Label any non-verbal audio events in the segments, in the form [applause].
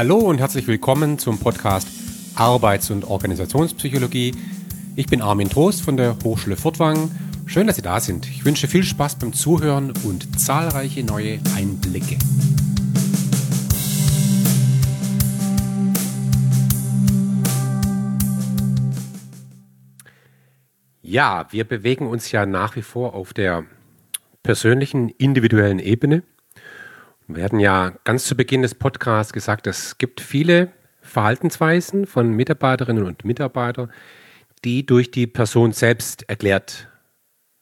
Hallo und herzlich willkommen zum Podcast Arbeits- und Organisationspsychologie. Ich bin Armin Trost von der Hochschule Furtwangen. Schön, dass Sie da sind. Ich wünsche viel Spaß beim Zuhören und zahlreiche neue Einblicke. Ja, wir bewegen uns ja nach wie vor auf der persönlichen, individuellen Ebene. Wir hatten ja ganz zu Beginn des Podcasts gesagt, es gibt viele Verhaltensweisen von Mitarbeiterinnen und Mitarbeitern, die durch die Person selbst erklärt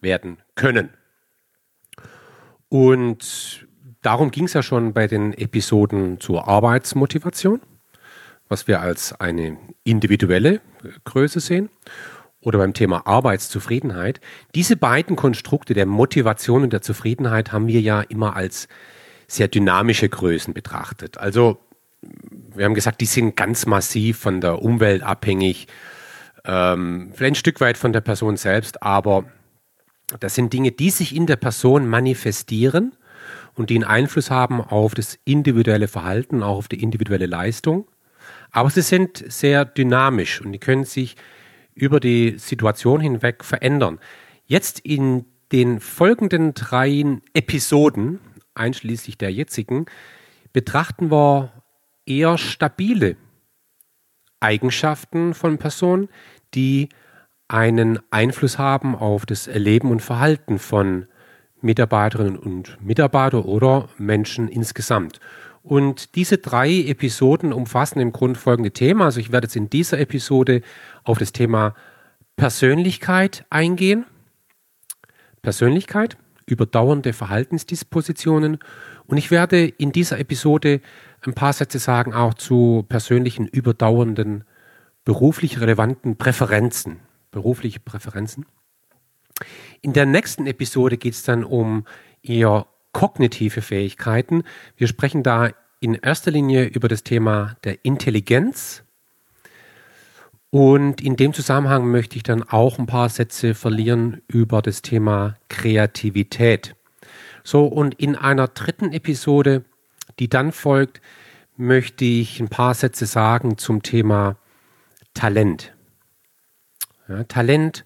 werden können. Und darum ging es ja schon bei den Episoden zur Arbeitsmotivation, was wir als eine individuelle Größe sehen, oder beim Thema Arbeitszufriedenheit. Diese beiden Konstrukte der Motivation und der Zufriedenheit haben wir ja immer als sehr dynamische Größen betrachtet. Also wir haben gesagt, die sind ganz massiv von der Umwelt abhängig, ähm, vielleicht ein Stück weit von der Person selbst, aber das sind Dinge, die sich in der Person manifestieren und die einen Einfluss haben auf das individuelle Verhalten, auch auf die individuelle Leistung. Aber sie sind sehr dynamisch und die können sich über die Situation hinweg verändern. Jetzt in den folgenden drei Episoden, einschließlich der jetzigen, betrachten wir eher stabile Eigenschaften von Personen, die einen Einfluss haben auf das Erleben und Verhalten von Mitarbeiterinnen und Mitarbeitern oder Menschen insgesamt. Und diese drei Episoden umfassen im Grunde folgende Themen. Also ich werde jetzt in dieser Episode auf das Thema Persönlichkeit eingehen. Persönlichkeit, überdauernde Verhaltensdispositionen. Und ich werde in dieser Episode ein paar Sätze sagen auch zu persönlichen überdauernden beruflich relevanten Präferenzen, berufliche Präferenzen. In der nächsten Episode geht es dann um eher kognitive Fähigkeiten. Wir sprechen da in erster Linie über das Thema der Intelligenz. Und in dem Zusammenhang möchte ich dann auch ein paar Sätze verlieren über das Thema Kreativität. So, und in einer dritten Episode, die dann folgt, möchte ich ein paar Sätze sagen zum Thema Talent. Ja, Talent,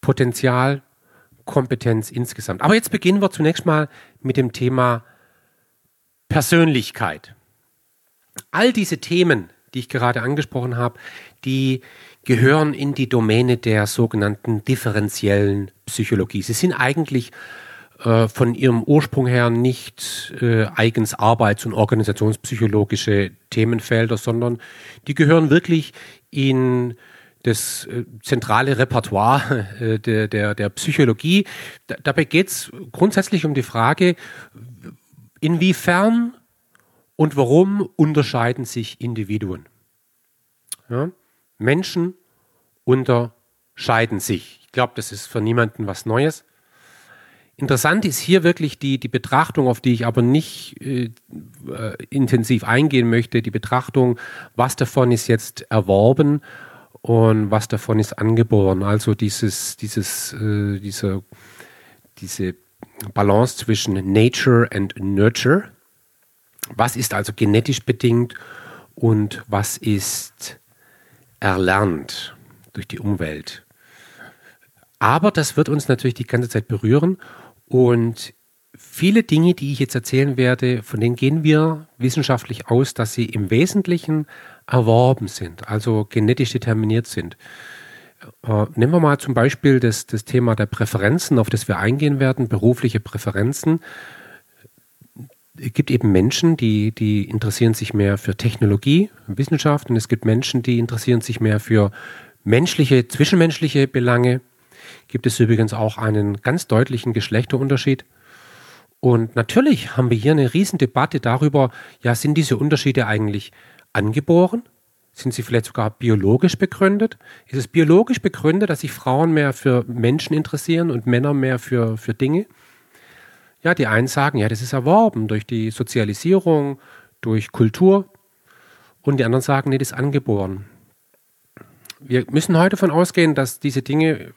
Potenzial, Kompetenz insgesamt. Aber jetzt beginnen wir zunächst mal mit dem Thema Persönlichkeit. All diese Themen, die ich gerade angesprochen habe, die gehören in die Domäne der sogenannten differenziellen Psychologie. Sie sind eigentlich äh, von ihrem Ursprung her nicht äh, eigens arbeits- und organisationspsychologische Themenfelder, sondern die gehören wirklich in das äh, zentrale Repertoire äh, der, der, der Psychologie. Da, dabei geht es grundsätzlich um die Frage, inwiefern und warum unterscheiden sich Individuen. Ja? Menschen unterscheiden sich. Ich glaube, das ist für niemanden was Neues. Interessant ist hier wirklich die, die Betrachtung, auf die ich aber nicht äh, intensiv eingehen möchte, die Betrachtung, was davon ist jetzt erworben und was davon ist angeboren. Also dieses, dieses, äh, diese, diese Balance zwischen Nature and Nurture. Was ist also genetisch bedingt und was ist erlernt durch die Umwelt? Aber das wird uns natürlich die ganze Zeit berühren und viele Dinge, die ich jetzt erzählen werde, von denen gehen wir wissenschaftlich aus, dass sie im Wesentlichen erworben sind, also genetisch determiniert sind. Äh, nehmen wir mal zum Beispiel das, das Thema der Präferenzen, auf das wir eingehen werden, berufliche Präferenzen. Es gibt eben Menschen, die, die interessieren sich mehr für Technologie, Wissenschaft und es gibt Menschen, die interessieren sich mehr für menschliche, zwischenmenschliche Belange gibt es übrigens auch einen ganz deutlichen Geschlechterunterschied. Und natürlich haben wir hier eine Riesendebatte darüber, ja, sind diese Unterschiede eigentlich angeboren? Sind sie vielleicht sogar biologisch begründet? Ist es biologisch begründet, dass sich Frauen mehr für Menschen interessieren und Männer mehr für, für Dinge? Ja, die einen sagen, ja, das ist erworben durch die Sozialisierung, durch Kultur. Und die anderen sagen, nee, das ist angeboren wir müssen heute davon ausgehen, dass diese Dinge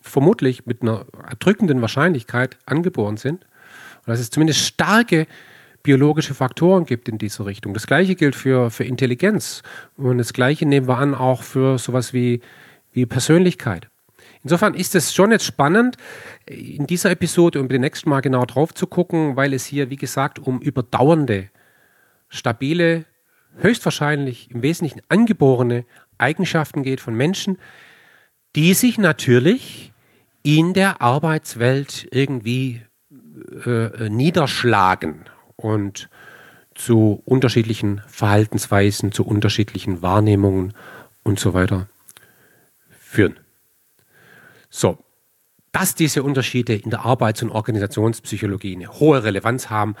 vermutlich mit einer erdrückenden Wahrscheinlichkeit angeboren sind. Und dass es zumindest starke biologische Faktoren gibt in diese Richtung. Das gleiche gilt für, für Intelligenz. Und das gleiche nehmen wir an auch für sowas wie, wie Persönlichkeit. Insofern ist es schon jetzt spannend, in dieser Episode und beim nächsten Mal genau drauf zu gucken, weil es hier, wie gesagt, um überdauernde, stabile, höchstwahrscheinlich im Wesentlichen angeborene Eigenschaften geht von Menschen, die sich natürlich in der Arbeitswelt irgendwie äh, niederschlagen und zu unterschiedlichen Verhaltensweisen, zu unterschiedlichen Wahrnehmungen und so weiter führen. So, dass diese Unterschiede in der Arbeits- und Organisationspsychologie eine hohe Relevanz haben,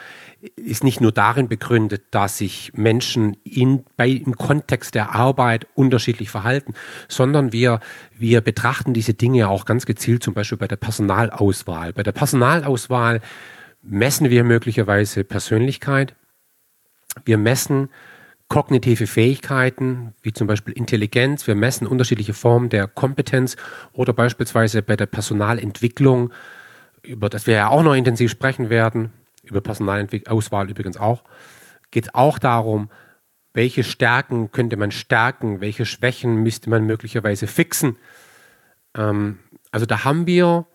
ist nicht nur darin begründet, dass sich Menschen in, bei, im Kontext der Arbeit unterschiedlich verhalten, sondern wir, wir betrachten diese Dinge auch ganz gezielt zum Beispiel bei der Personalauswahl. Bei der Personalauswahl messen wir möglicherweise Persönlichkeit. Wir messen kognitive Fähigkeiten, wie zum Beispiel Intelligenz. Wir messen unterschiedliche Formen der Kompetenz oder beispielsweise bei der Personalentwicklung, über das wir ja auch noch intensiv sprechen werden, über Personalauswahl übrigens auch, geht es auch darum, welche Stärken könnte man stärken, welche Schwächen müsste man möglicherweise fixen. Ähm, also da haben wir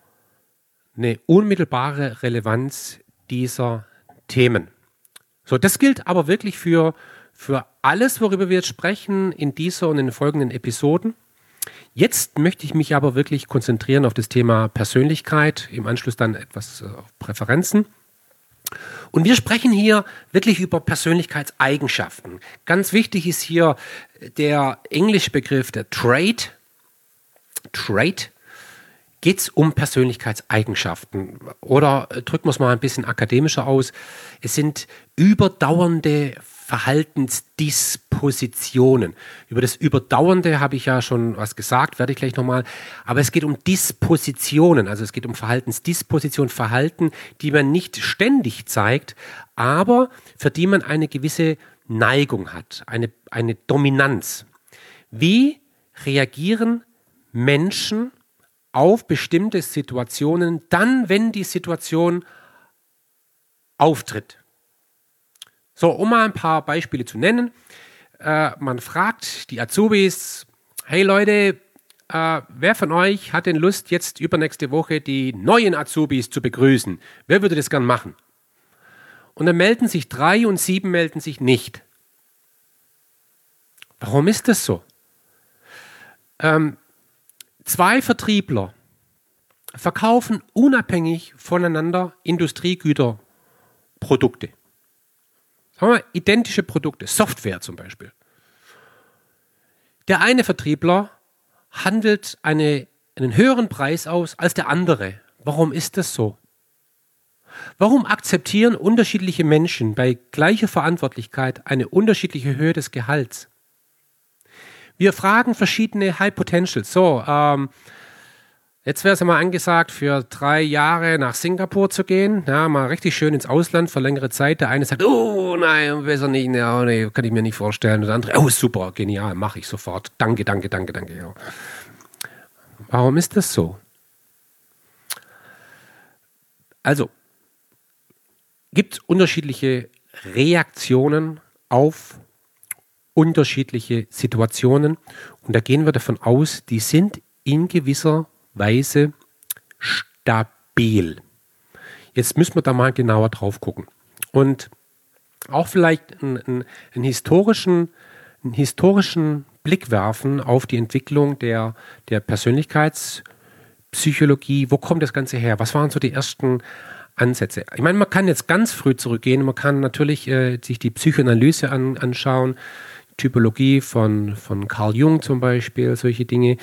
eine unmittelbare Relevanz dieser Themen. So, das gilt aber wirklich für für alles, worüber wir jetzt sprechen, in dieser und in den folgenden Episoden. Jetzt möchte ich mich aber wirklich konzentrieren auf das Thema Persönlichkeit, im Anschluss dann etwas äh, auf Präferenzen. Und wir sprechen hier wirklich über Persönlichkeitseigenschaften. Ganz wichtig ist hier der englische Begriff der Trait. Trait geht es um Persönlichkeitseigenschaften. Oder äh, drücken wir es mal ein bisschen akademischer aus. Es sind überdauernde Verhaltensdispositionen. Über das Überdauernde habe ich ja schon was gesagt, werde ich gleich nochmal. Aber es geht um Dispositionen, also es geht um Verhaltensdisposition, Verhalten, die man nicht ständig zeigt, aber für die man eine gewisse Neigung hat, eine, eine Dominanz. Wie reagieren Menschen auf bestimmte Situationen dann, wenn die Situation auftritt? So, um mal ein paar Beispiele zu nennen. Äh, man fragt die Azubis, hey Leute, äh, wer von euch hat denn Lust, jetzt übernächste Woche die neuen Azubis zu begrüßen? Wer würde das gern machen? Und dann melden sich drei und sieben melden sich nicht. Warum ist das so? Ähm, zwei Vertriebler verkaufen unabhängig voneinander Industriegüterprodukte. Sagen wir identische Produkte, Software zum Beispiel. Der eine Vertriebler handelt eine, einen höheren Preis aus als der andere. Warum ist das so? Warum akzeptieren unterschiedliche Menschen bei gleicher Verantwortlichkeit eine unterschiedliche Höhe des Gehalts? Wir fragen verschiedene High Potentials. So, ähm, Jetzt wäre es ja mal angesagt, für drei Jahre nach Singapur zu gehen. Ja, mal richtig schön ins Ausland für längere Zeit. Der eine sagt, oh nein, besser nicht, ja, nee, kann ich mir nicht vorstellen. Und der andere, oh super, genial, mache ich sofort. Danke, danke, danke, danke. Ja. Warum ist das so? Also, gibt es unterschiedliche Reaktionen auf unterschiedliche Situationen. Und da gehen wir davon aus, die sind in gewisser Weise stabil. Jetzt müssen wir da mal genauer drauf gucken. Und auch vielleicht einen, einen, historischen, einen historischen Blick werfen auf die Entwicklung der, der Persönlichkeitspsychologie. Wo kommt das Ganze her? Was waren so die ersten Ansätze? Ich meine, man kann jetzt ganz früh zurückgehen. Man kann natürlich äh, sich die Psychoanalyse an, anschauen. Typologie von, von Carl Jung zum Beispiel, solche Dinge.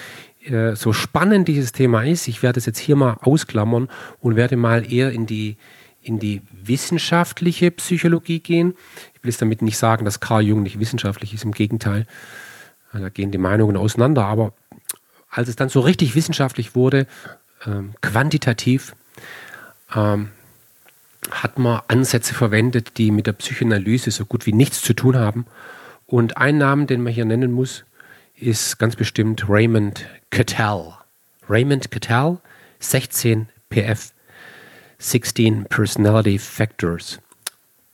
Äh, so spannend dieses Thema ist, ich werde es jetzt hier mal ausklammern und werde mal eher in die, in die wissenschaftliche Psychologie gehen. Ich will jetzt damit nicht sagen, dass Carl Jung nicht wissenschaftlich ist, im Gegenteil. Da gehen die Meinungen auseinander. Aber als es dann so richtig wissenschaftlich wurde, ähm, quantitativ, ähm, hat man Ansätze verwendet, die mit der Psychoanalyse so gut wie nichts zu tun haben. Und ein Namen, den man hier nennen muss, ist ganz bestimmt Raymond Cattell. Raymond Cattell, 16 PF, 16 Personality Factors.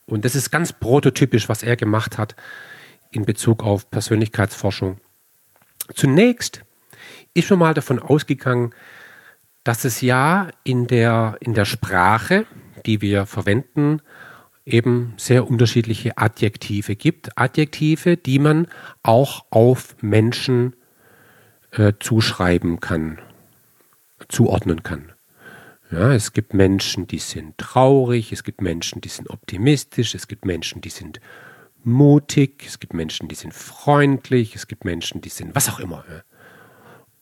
Und das ist ganz prototypisch, was er gemacht hat in Bezug auf Persönlichkeitsforschung. Zunächst ist man mal davon ausgegangen, dass es ja in der, in der Sprache, die wir verwenden, eben sehr unterschiedliche Adjektive gibt. Adjektive, die man auch auf Menschen äh, zuschreiben kann, zuordnen kann. Ja, es gibt Menschen, die sind traurig, es gibt Menschen, die sind optimistisch, es gibt Menschen, die sind mutig, es gibt Menschen, die sind freundlich, es gibt Menschen, die sind was auch immer.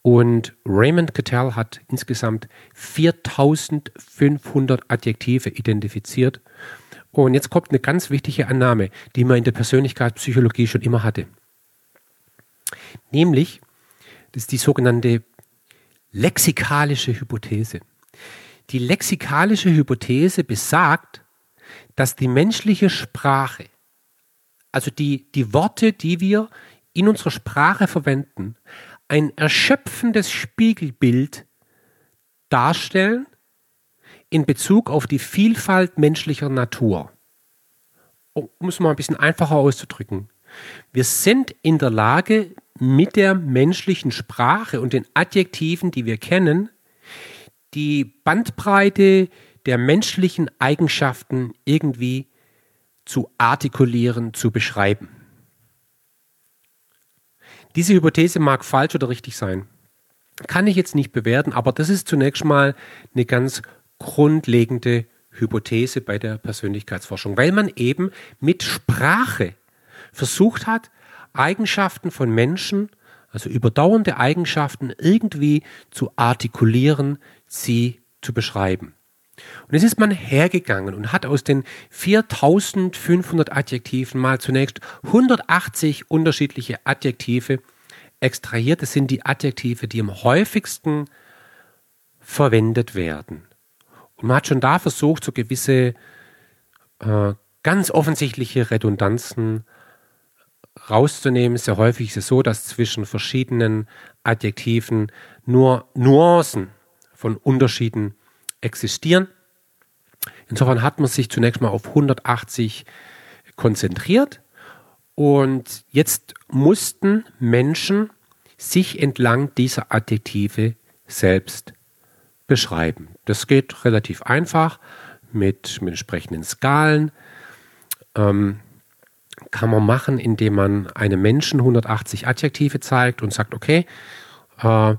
Und Raymond Cattell hat insgesamt 4500 Adjektive identifiziert. Und jetzt kommt eine ganz wichtige Annahme, die man in der Persönlichkeitspsychologie schon immer hatte. Nämlich, das ist die sogenannte lexikalische Hypothese. Die lexikalische Hypothese besagt, dass die menschliche Sprache, also die, die Worte, die wir in unserer Sprache verwenden, ein erschöpfendes Spiegelbild darstellen in Bezug auf die Vielfalt menschlicher Natur. Um es mal ein bisschen einfacher auszudrücken. Wir sind in der Lage, mit der menschlichen Sprache und den Adjektiven, die wir kennen, die Bandbreite der menschlichen Eigenschaften irgendwie zu artikulieren, zu beschreiben. Diese Hypothese mag falsch oder richtig sein. Kann ich jetzt nicht bewerten, aber das ist zunächst mal eine ganz grundlegende Hypothese bei der Persönlichkeitsforschung, weil man eben mit Sprache versucht hat, Eigenschaften von Menschen, also überdauernde Eigenschaften irgendwie zu artikulieren, sie zu beschreiben. Und jetzt ist man hergegangen und hat aus den 4500 Adjektiven mal zunächst 180 unterschiedliche Adjektive extrahiert. Das sind die Adjektive, die am häufigsten verwendet werden. Und man hat schon da versucht, so gewisse äh, ganz offensichtliche Redundanzen rauszunehmen. Sehr häufig ist es so, dass zwischen verschiedenen Adjektiven nur Nuancen von Unterschieden existieren. Insofern hat man sich zunächst mal auf 180 konzentriert und jetzt mussten Menschen sich entlang dieser Adjektive selbst beschreiben. Das geht relativ einfach mit, mit entsprechenden Skalen. Ähm, kann man machen, indem man einem Menschen 180 Adjektive zeigt und sagt, okay, äh,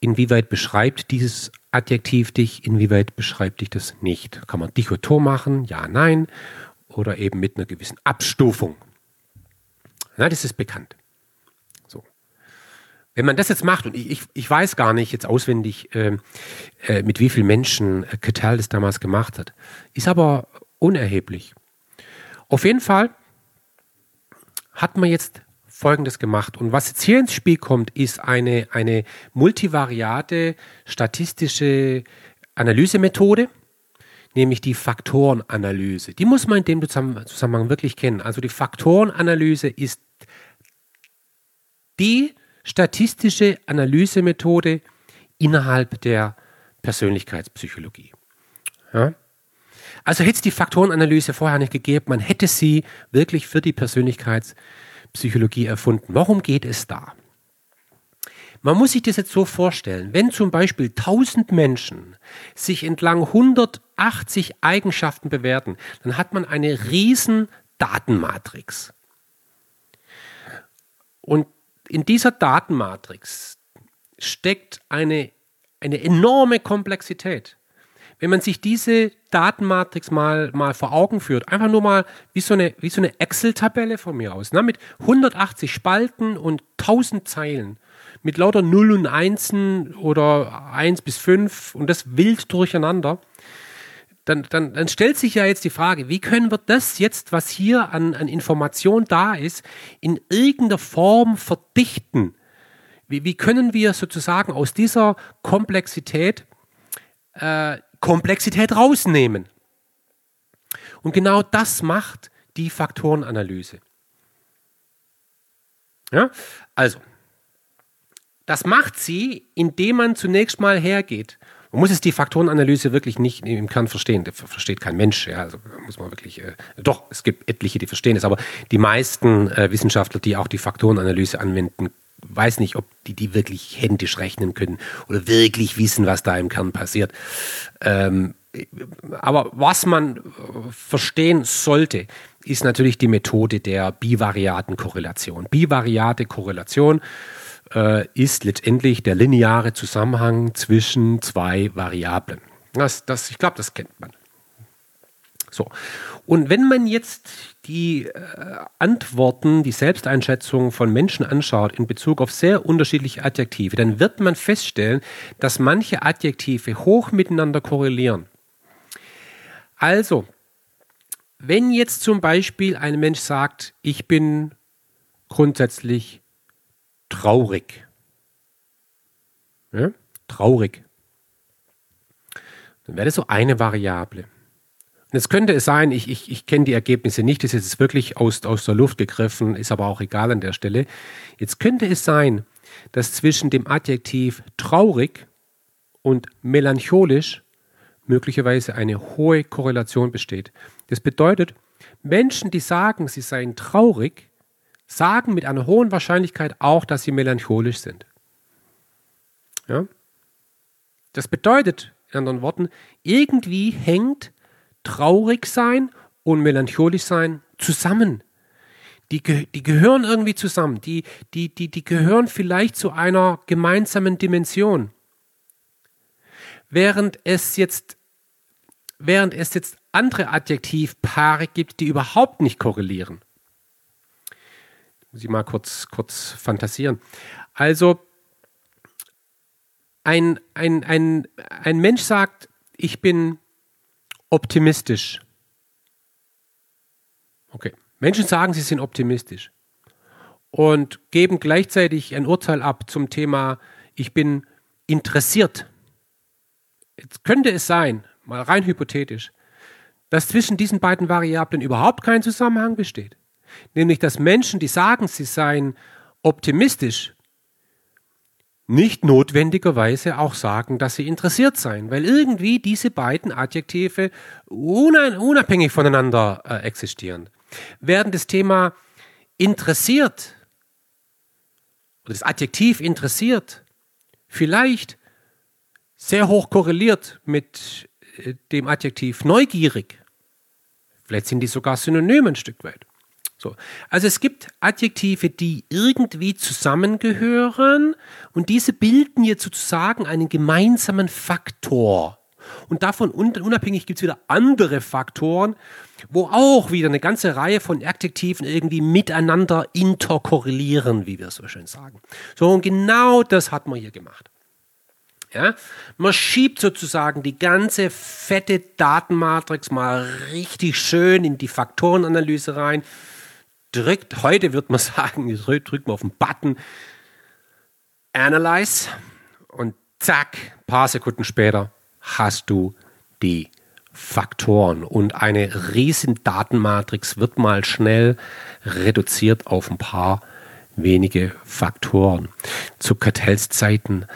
inwieweit beschreibt dieses Adjektiv dich, inwieweit beschreibt dich das nicht? Kann man dichotom machen, ja, nein, oder eben mit einer gewissen Abstufung. Na, das ist bekannt. Wenn man das jetzt macht, und ich, ich weiß gar nicht jetzt auswendig, äh, äh, mit wie vielen Menschen äh, das damals gemacht hat, ist aber unerheblich. Auf jeden Fall hat man jetzt Folgendes gemacht. Und was jetzt hier ins Spiel kommt, ist eine, eine multivariate statistische Analysemethode, nämlich die Faktorenanalyse. Die muss man in dem Zusammenhang wirklich kennen. Also die Faktorenanalyse ist die statistische Analysemethode innerhalb der Persönlichkeitspsychologie. Ja? Also hätte es die Faktorenanalyse vorher nicht gegeben, man hätte sie wirklich für die Persönlichkeitspsychologie Psychologie erfunden. Warum geht es da? Man muss sich das jetzt so vorstellen, wenn zum Beispiel 1000 Menschen sich entlang 180 Eigenschaften bewerten, dann hat man eine riesen Datenmatrix. Und in dieser Datenmatrix steckt eine, eine enorme Komplexität. Wenn man sich diese Datenmatrix mal, mal vor Augen führt, einfach nur mal wie so eine, so eine Excel-Tabelle von mir aus, ne, mit 180 Spalten und 1000 Zeilen, mit lauter Null und Einsen oder 1 bis 5 und das wild durcheinander, dann, dann, dann stellt sich ja jetzt die Frage, wie können wir das jetzt, was hier an, an Information da ist, in irgendeiner Form verdichten? Wie, wie können wir sozusagen aus dieser Komplexität äh, Komplexität rausnehmen. Und genau das macht die Faktorenanalyse. Ja, also, das macht sie, indem man zunächst mal hergeht Man muss es die Faktorenanalyse wirklich nicht im Kern verstehen. Das versteht kein Mensch. Ja, also muss man wirklich. Äh, doch, es gibt etliche, die verstehen es, aber die meisten äh, Wissenschaftler, die auch die Faktorenanalyse anwenden, weiß nicht, ob die die wirklich händisch rechnen können oder wirklich wissen, was da im Kern passiert. Ähm, aber was man äh, verstehen sollte, ist natürlich die Methode der bivariaten Korrelation. Bivariate Korrelation äh, ist letztendlich der lineare Zusammenhang zwischen zwei Variablen. Das, das, ich glaube, das kennt man. So. Und wenn man jetzt die äh, Antworten, die Selbsteinschätzung von Menschen anschaut in Bezug auf sehr unterschiedliche Adjektive, dann wird man feststellen, dass manche Adjektive hoch miteinander korrelieren. Also, wenn jetzt zum Beispiel ein Mensch sagt, ich bin grundsätzlich traurig. Ja? Traurig. Dann wäre das so eine Variable. Und jetzt könnte es sein, ich, ich, ich kenne die Ergebnisse nicht, das ist jetzt wirklich aus, aus der Luft gegriffen, ist aber auch egal an der Stelle. Jetzt könnte es sein, dass zwischen dem Adjektiv traurig und melancholisch möglicherweise eine hohe Korrelation besteht. Das bedeutet, Menschen, die sagen, sie seien traurig, sagen mit einer hohen Wahrscheinlichkeit auch, dass sie melancholisch sind. Ja? Das bedeutet, in anderen Worten, irgendwie hängt traurig sein und melancholisch sein zusammen. Die, die gehören irgendwie zusammen. Die, die, die, die gehören vielleicht zu einer gemeinsamen Dimension. Während es jetzt, während es jetzt andere Adjektivpaare gibt, die überhaupt nicht korrelieren. Ich mal kurz, kurz fantasieren. Also, ein, ein, ein, ein Mensch sagt, ich bin optimistisch. Okay. Menschen sagen, sie sind optimistisch und geben gleichzeitig ein Urteil ab zum Thema, ich bin interessiert. Jetzt könnte es sein, mal rein hypothetisch, dass zwischen diesen beiden Variablen überhaupt kein Zusammenhang besteht. Nämlich, dass Menschen, die sagen, sie seien optimistisch, nicht notwendigerweise auch sagen, dass sie interessiert seien, weil irgendwie diese beiden Adjektive unabhängig voneinander äh, existieren. Während das Thema interessiert oder das Adjektiv interessiert vielleicht sehr hoch korreliert mit äh, dem Adjektiv neugierig. Vielleicht sind die sogar synonym ein Stück weit. So. Also es gibt Adjektive, die irgendwie zusammengehören und diese bilden jetzt sozusagen einen gemeinsamen Faktor. Und davon unabhängig gibt es wieder andere Faktoren, wo auch wieder eine ganze Reihe von Adjektiven irgendwie miteinander interkorrelieren, wie wir so schön sagen. So, und genau das hat man hier gemacht. Ja? Man schiebt sozusagen die ganze fette Datenmatrix mal richtig schön in die Faktorenanalyse rein drückt, heute wird man [laughs] sagen, drückt man auf den Button Analyze und zack, paar Sekunden später hast du die Faktoren und eine riesen Datenmatrix wird mal schnell reduziert auf ein paar wenige Faktoren. Zu Kartellszeiten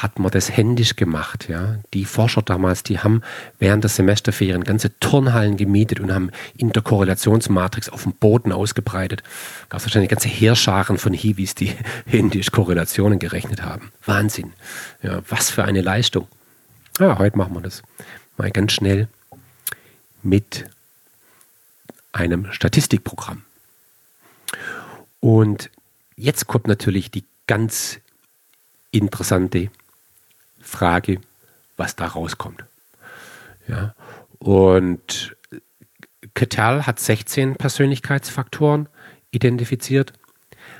hat man das händisch gemacht. Ja? Die Forscher damals, die haben während der Semesterferien ganze Turnhallen gemietet und haben Interkorrelationsmatrix auf dem Boden ausgebreitet. Gab es wahrscheinlich ganze Heerscharen von Hiwis, die [laughs] händisch Korrelationen gerechnet haben. Wahnsinn. Ja, was für eine Leistung. Ja, heute machen wir das mal ganz schnell mit einem Statistikprogramm. Und jetzt kommt natürlich die ganz interessante Frage, was da rauskommt. Ja, und Ketal hat 16 Persönlichkeitsfaktoren identifiziert,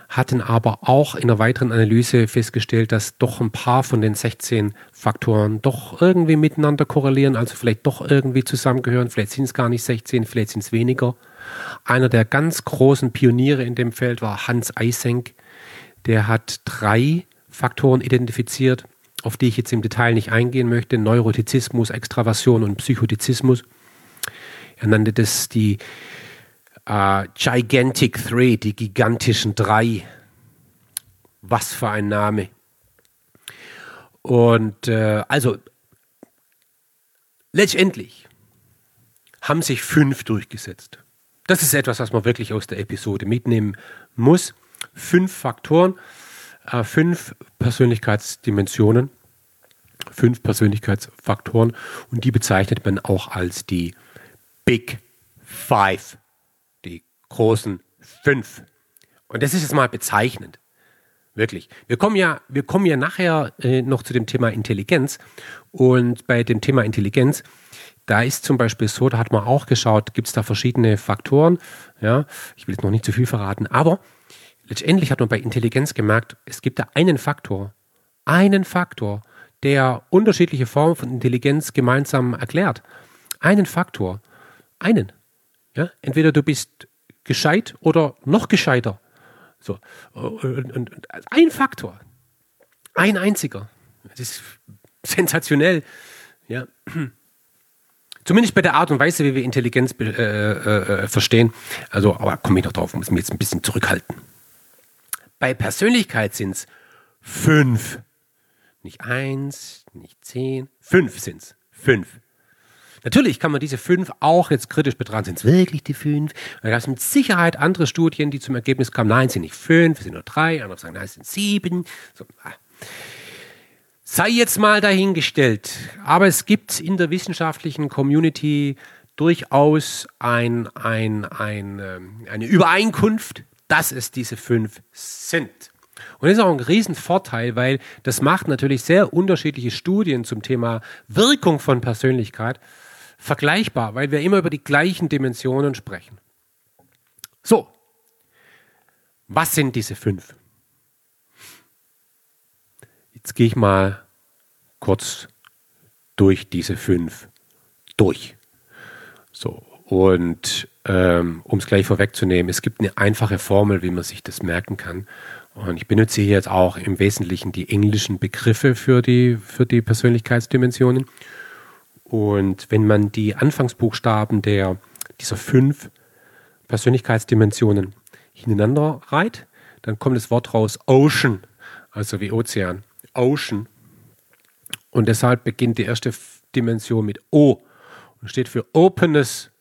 hatten aber auch in einer weiteren Analyse festgestellt, dass doch ein paar von den 16 Faktoren doch irgendwie miteinander korrelieren, also vielleicht doch irgendwie zusammengehören. Vielleicht sind es gar nicht 16, vielleicht sind es weniger. Einer der ganz großen Pioniere in dem Feld war Hans Eysenck. Der hat drei Faktoren identifiziert, auf die ich jetzt im Detail nicht eingehen möchte, Neurotizismus, Extraversion und Psychotizismus. Er nannte das die äh, Gigantic Three, die gigantischen drei. Was für ein Name. Und äh, also letztendlich haben sich fünf durchgesetzt. Das ist etwas, was man wirklich aus der Episode mitnehmen muss. Fünf Faktoren, äh, fünf Persönlichkeitsdimensionen, fünf Persönlichkeitsfaktoren und die bezeichnet man auch als die Big Five, die großen fünf. Und das ist jetzt mal bezeichnend. Wirklich. Wir kommen ja, wir kommen ja nachher äh, noch zu dem Thema Intelligenz. Und bei dem Thema Intelligenz, da ist zum Beispiel so, da hat man auch geschaut, gibt es da verschiedene Faktoren. Ja, ich will jetzt noch nicht zu viel verraten, aber letztendlich hat man bei Intelligenz gemerkt, es gibt da einen Faktor, einen Faktor, der unterschiedliche Formen von Intelligenz gemeinsam erklärt. Einen Faktor. Einen. Ja, entweder du bist gescheit oder noch gescheiter. So. Und, und, und ein Faktor. Ein einziger. Das ist sensationell. Ja. Zumindest bei der Art und Weise, wie wir Intelligenz äh, äh, verstehen. Also, aber komme ich noch drauf, muss mich jetzt ein bisschen zurückhalten. Bei Persönlichkeit sind es fünf. Nicht eins, nicht zehn, fünf sind es. Fünf. Natürlich kann man diese fünf auch jetzt kritisch betrachten. Sind es wirklich die fünf? Da gab es mit Sicherheit andere Studien, die zum Ergebnis kamen, nein, sind nicht fünf, es sind nur drei. Andere sagen, nein, es sind sieben. So, ah. Sei jetzt mal dahingestellt. Aber es gibt in der wissenschaftlichen Community durchaus ein, ein, ein, ähm, eine Übereinkunft, dass es diese fünf sind. Und das ist auch ein Riesenvorteil, weil das macht natürlich sehr unterschiedliche Studien zum Thema Wirkung von Persönlichkeit vergleichbar, weil wir immer über die gleichen Dimensionen sprechen. So, was sind diese fünf? Jetzt gehe ich mal kurz durch diese fünf durch. So, und ähm, um es gleich vorwegzunehmen, es gibt eine einfache Formel, wie man sich das merken kann. Und ich benutze hier jetzt auch im Wesentlichen die englischen Begriffe für die, für die Persönlichkeitsdimensionen. Und wenn man die Anfangsbuchstaben der, dieser fünf Persönlichkeitsdimensionen hintereinander reiht, dann kommt das Wort raus Ocean, also wie Ozean. Ocean. Und deshalb beginnt die erste Dimension mit O und steht für Openness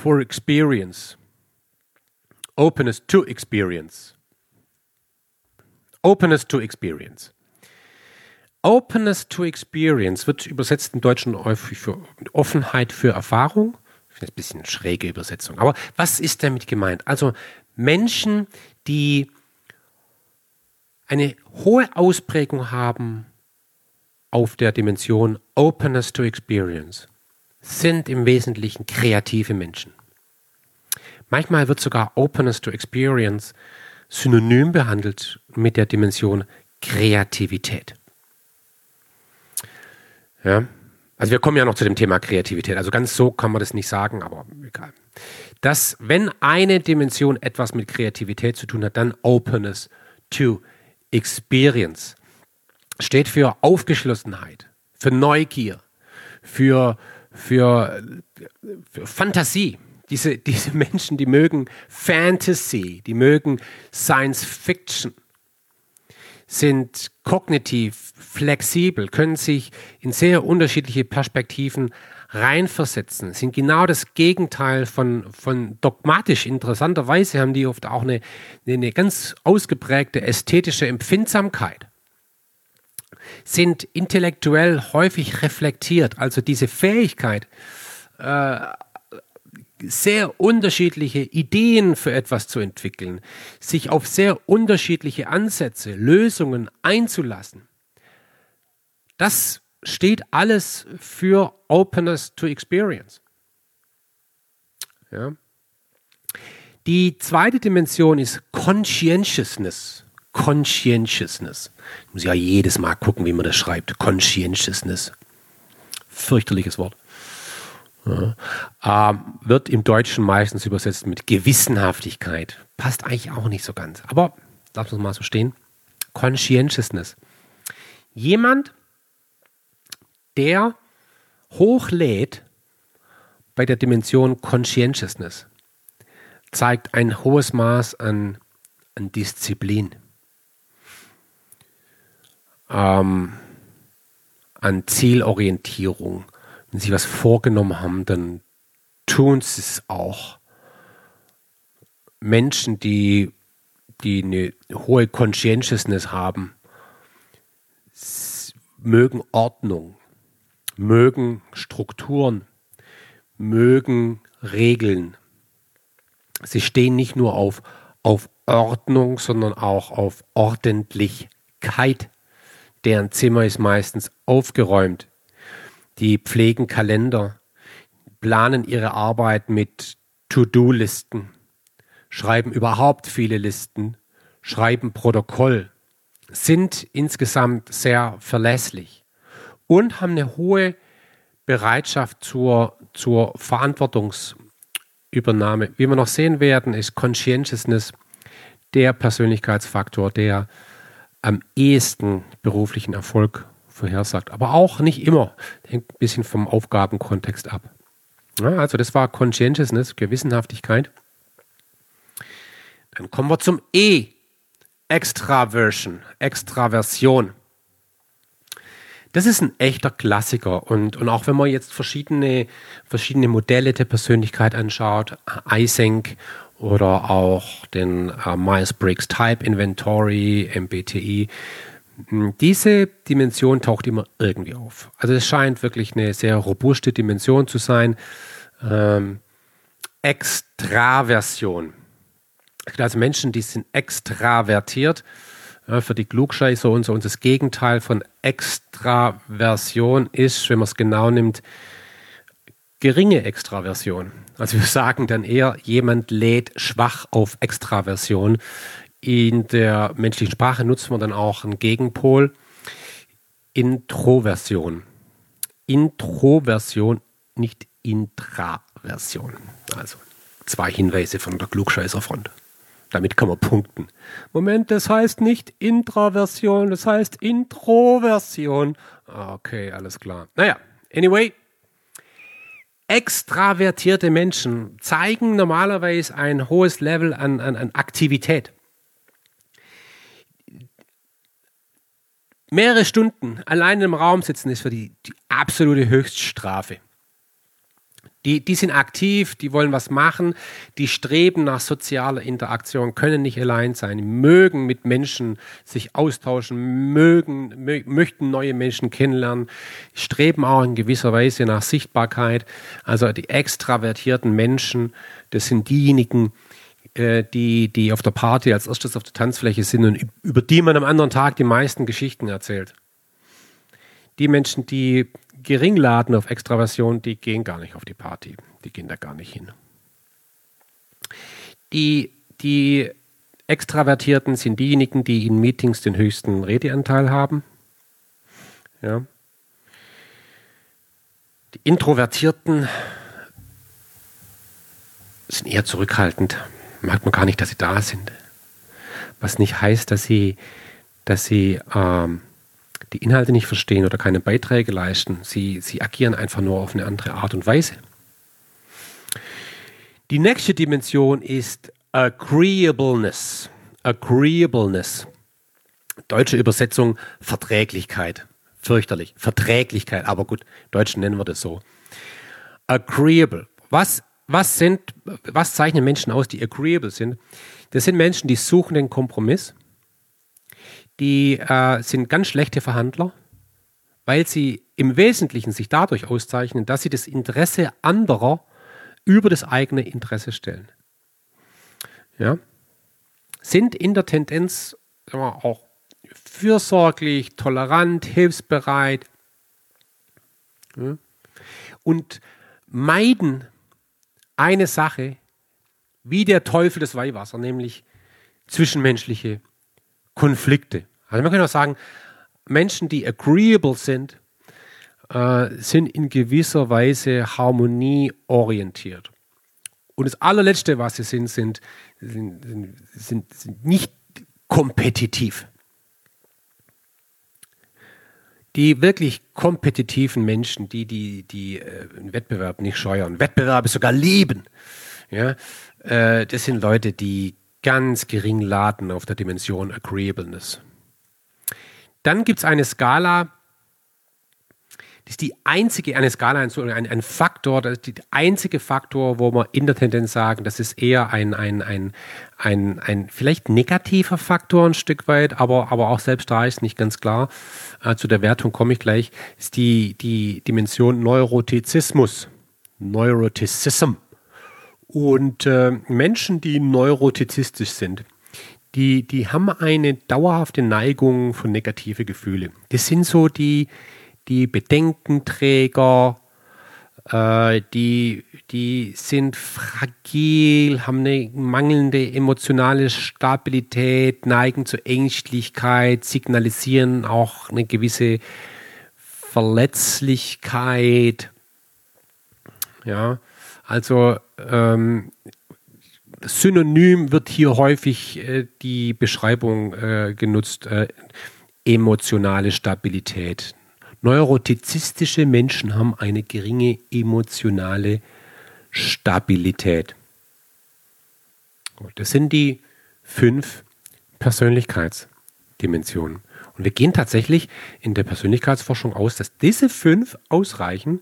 for Experience. Openness to Experience. Openness to Experience. Openness to Experience wird übersetzt im Deutschen häufig für Offenheit für Erfahrung. Das ein bisschen schräge Übersetzung. Aber was ist damit gemeint? Also Menschen, die eine hohe Ausprägung haben auf der Dimension Openness to Experience, sind im Wesentlichen kreative Menschen. Manchmal wird sogar Openness to Experience synonym behandelt mit der Dimension Kreativität. Ja? Also wir kommen ja noch zu dem Thema Kreativität. Also ganz so kann man das nicht sagen, aber egal. Dass, wenn eine Dimension etwas mit Kreativität zu tun hat, dann Openness to Experience. Steht für Aufgeschlossenheit, für Neugier, für, für, für Fantasie. Diese, diese Menschen, die mögen Fantasy, die mögen Science Fiction sind kognitiv flexibel, können sich in sehr unterschiedliche Perspektiven reinversetzen, sind genau das Gegenteil von, von dogmatisch. Interessanterweise haben die oft auch eine, eine ganz ausgeprägte ästhetische Empfindsamkeit, sind intellektuell häufig reflektiert, also diese Fähigkeit, äh, sehr unterschiedliche Ideen für etwas zu entwickeln, sich auf sehr unterschiedliche Ansätze, Lösungen einzulassen. Das steht alles für Openness to Experience. Ja. Die zweite Dimension ist Conscientiousness. Conscientiousness. Ich muss ja jedes Mal gucken, wie man das schreibt. Conscientiousness. Fürchterliches Wort. Ja. Ähm, wird im Deutschen meistens übersetzt mit Gewissenhaftigkeit. Passt eigentlich auch nicht so ganz. Aber lass uns mal so stehen. Conscientiousness. Jemand, der hochlädt bei der Dimension Conscientiousness, zeigt ein hohes Maß an, an Disziplin, ähm, an Zielorientierung, wenn sie was vorgenommen haben, dann tun sie es auch. Menschen, die, die eine hohe Conscientiousness haben, mögen Ordnung, mögen Strukturen, mögen Regeln. Sie stehen nicht nur auf, auf Ordnung, sondern auch auf Ordentlichkeit. Deren Zimmer ist meistens aufgeräumt. Die pflegen Kalender, planen ihre Arbeit mit To-Do-Listen, schreiben überhaupt viele Listen, schreiben Protokoll, sind insgesamt sehr verlässlich und haben eine hohe Bereitschaft zur, zur Verantwortungsübernahme. Wie wir noch sehen werden, ist Conscientiousness der Persönlichkeitsfaktor, der am ehesten beruflichen Erfolg vorhersagt. Aber auch nicht immer. Hängt ein bisschen vom Aufgabenkontext ab. Ja, also das war Conscientiousness, Gewissenhaftigkeit. Dann kommen wir zum E. Extraversion, Extraversion. Das ist ein echter Klassiker. Und, und auch wenn man jetzt verschiedene, verschiedene Modelle der Persönlichkeit anschaut, Eysenck oder auch den äh, Myers-Briggs Type Inventory, MBTI, hm, diese Dimension taucht immer irgendwie auf. Also es scheint wirklich eine sehr robuste Dimension zu sein. Ähm, Extraversion. Also Menschen, die sind extravertiert. Ja, für die Klugscheißer und so. Und das Gegenteil von Extraversion ist, wenn man es genau nimmt, geringe Extraversion. Also wir sagen dann eher, jemand lädt schwach auf Extraversion. In der menschlichen Sprache nutzt man dann auch einen Gegenpol. Introversion. Introversion, nicht Intraversion. Also zwei Hinweise von der Klugscheißerfront. Damit kann man punkten. Moment, das heißt nicht Intraversion, das heißt Introversion. Okay, alles klar. Naja, anyway, extravertierte Menschen zeigen normalerweise ein hohes Level an, an, an Aktivität. Mehrere Stunden allein im Raum sitzen ist für die, die absolute Höchststrafe. Die, die sind aktiv, die wollen was machen, die streben nach sozialer Interaktion, können nicht allein sein, mögen mit Menschen sich austauschen, mögen, mö möchten neue Menschen kennenlernen, streben auch in gewisser Weise nach Sichtbarkeit. Also die extravertierten Menschen, das sind diejenigen, äh, die, die auf der Party als erstes auf der Tanzfläche sind und über die man am anderen Tag die meisten Geschichten erzählt. Die Menschen, die gering laden auf Extraversion, die gehen gar nicht auf die Party. Die gehen da gar nicht hin. Die, die Extravertierten sind diejenigen, die in Meetings den höchsten Redeanteil haben. Ja. Die Introvertierten sind eher zurückhaltend. Merkt man gar nicht, dass sie da sind. Was nicht heißt, dass sie, dass sie ähm, die Inhalte nicht verstehen oder keine Beiträge leisten. Sie, sie agieren einfach nur auf eine andere Art und Weise. Die nächste Dimension ist Agreeableness. Agreeableness. Deutsche Übersetzung Verträglichkeit. Fürchterlich. Verträglichkeit, aber gut, Deutschen nennen wir das so. Agreeable. Was, was, sind, was zeichnen Menschen aus, die agreeable sind? Das sind Menschen, die suchen den Kompromiss die äh, sind ganz schlechte Verhandler, weil sie im Wesentlichen sich dadurch auszeichnen, dass sie das Interesse anderer über das eigene Interesse stellen. Ja? Sind in der Tendenz wir, auch fürsorglich, tolerant, hilfsbereit ja? und meiden eine Sache wie der Teufel das Weihwasser, nämlich zwischenmenschliche Konflikte. Also man kann auch sagen, Menschen, die agreeable sind, äh, sind in gewisser Weise harmonieorientiert. Und das allerletzte, was sie sind, sind, sind, sind, sind nicht kompetitiv. Die wirklich kompetitiven Menschen, die, die, die äh, einen Wettbewerb nicht scheuern, Wettbewerbe sogar lieben, ja, äh, das sind Leute, die ganz gering laden auf der Dimension Agreeableness. Dann gibt es eine Skala, das ist die einzige, eine Skala, ein, ein Faktor, das ist der einzige Faktor, wo wir in der Tendenz sagen, das ist eher ein, ein, ein, ein, ein vielleicht negativer Faktor ein Stück weit, aber, aber auch selbst da ist nicht ganz klar. Äh, zu der Wertung komme ich gleich, ist die, die Dimension Neurotizismus. Neurotizism. Und äh, Menschen, die neurotizistisch sind, die, die haben eine dauerhafte Neigung für negative Gefühle. Das sind so die, die Bedenkenträger, äh, die, die sind fragil, haben eine mangelnde emotionale Stabilität, neigen zur Ängstlichkeit, signalisieren auch eine gewisse Verletzlichkeit. Ja, also ähm, synonym wird hier häufig äh, die Beschreibung äh, genutzt, äh, emotionale Stabilität. Neurotizistische Menschen haben eine geringe emotionale Stabilität. Das sind die fünf Persönlichkeitsdimensionen. Und wir gehen tatsächlich in der Persönlichkeitsforschung aus, dass diese fünf ausreichen,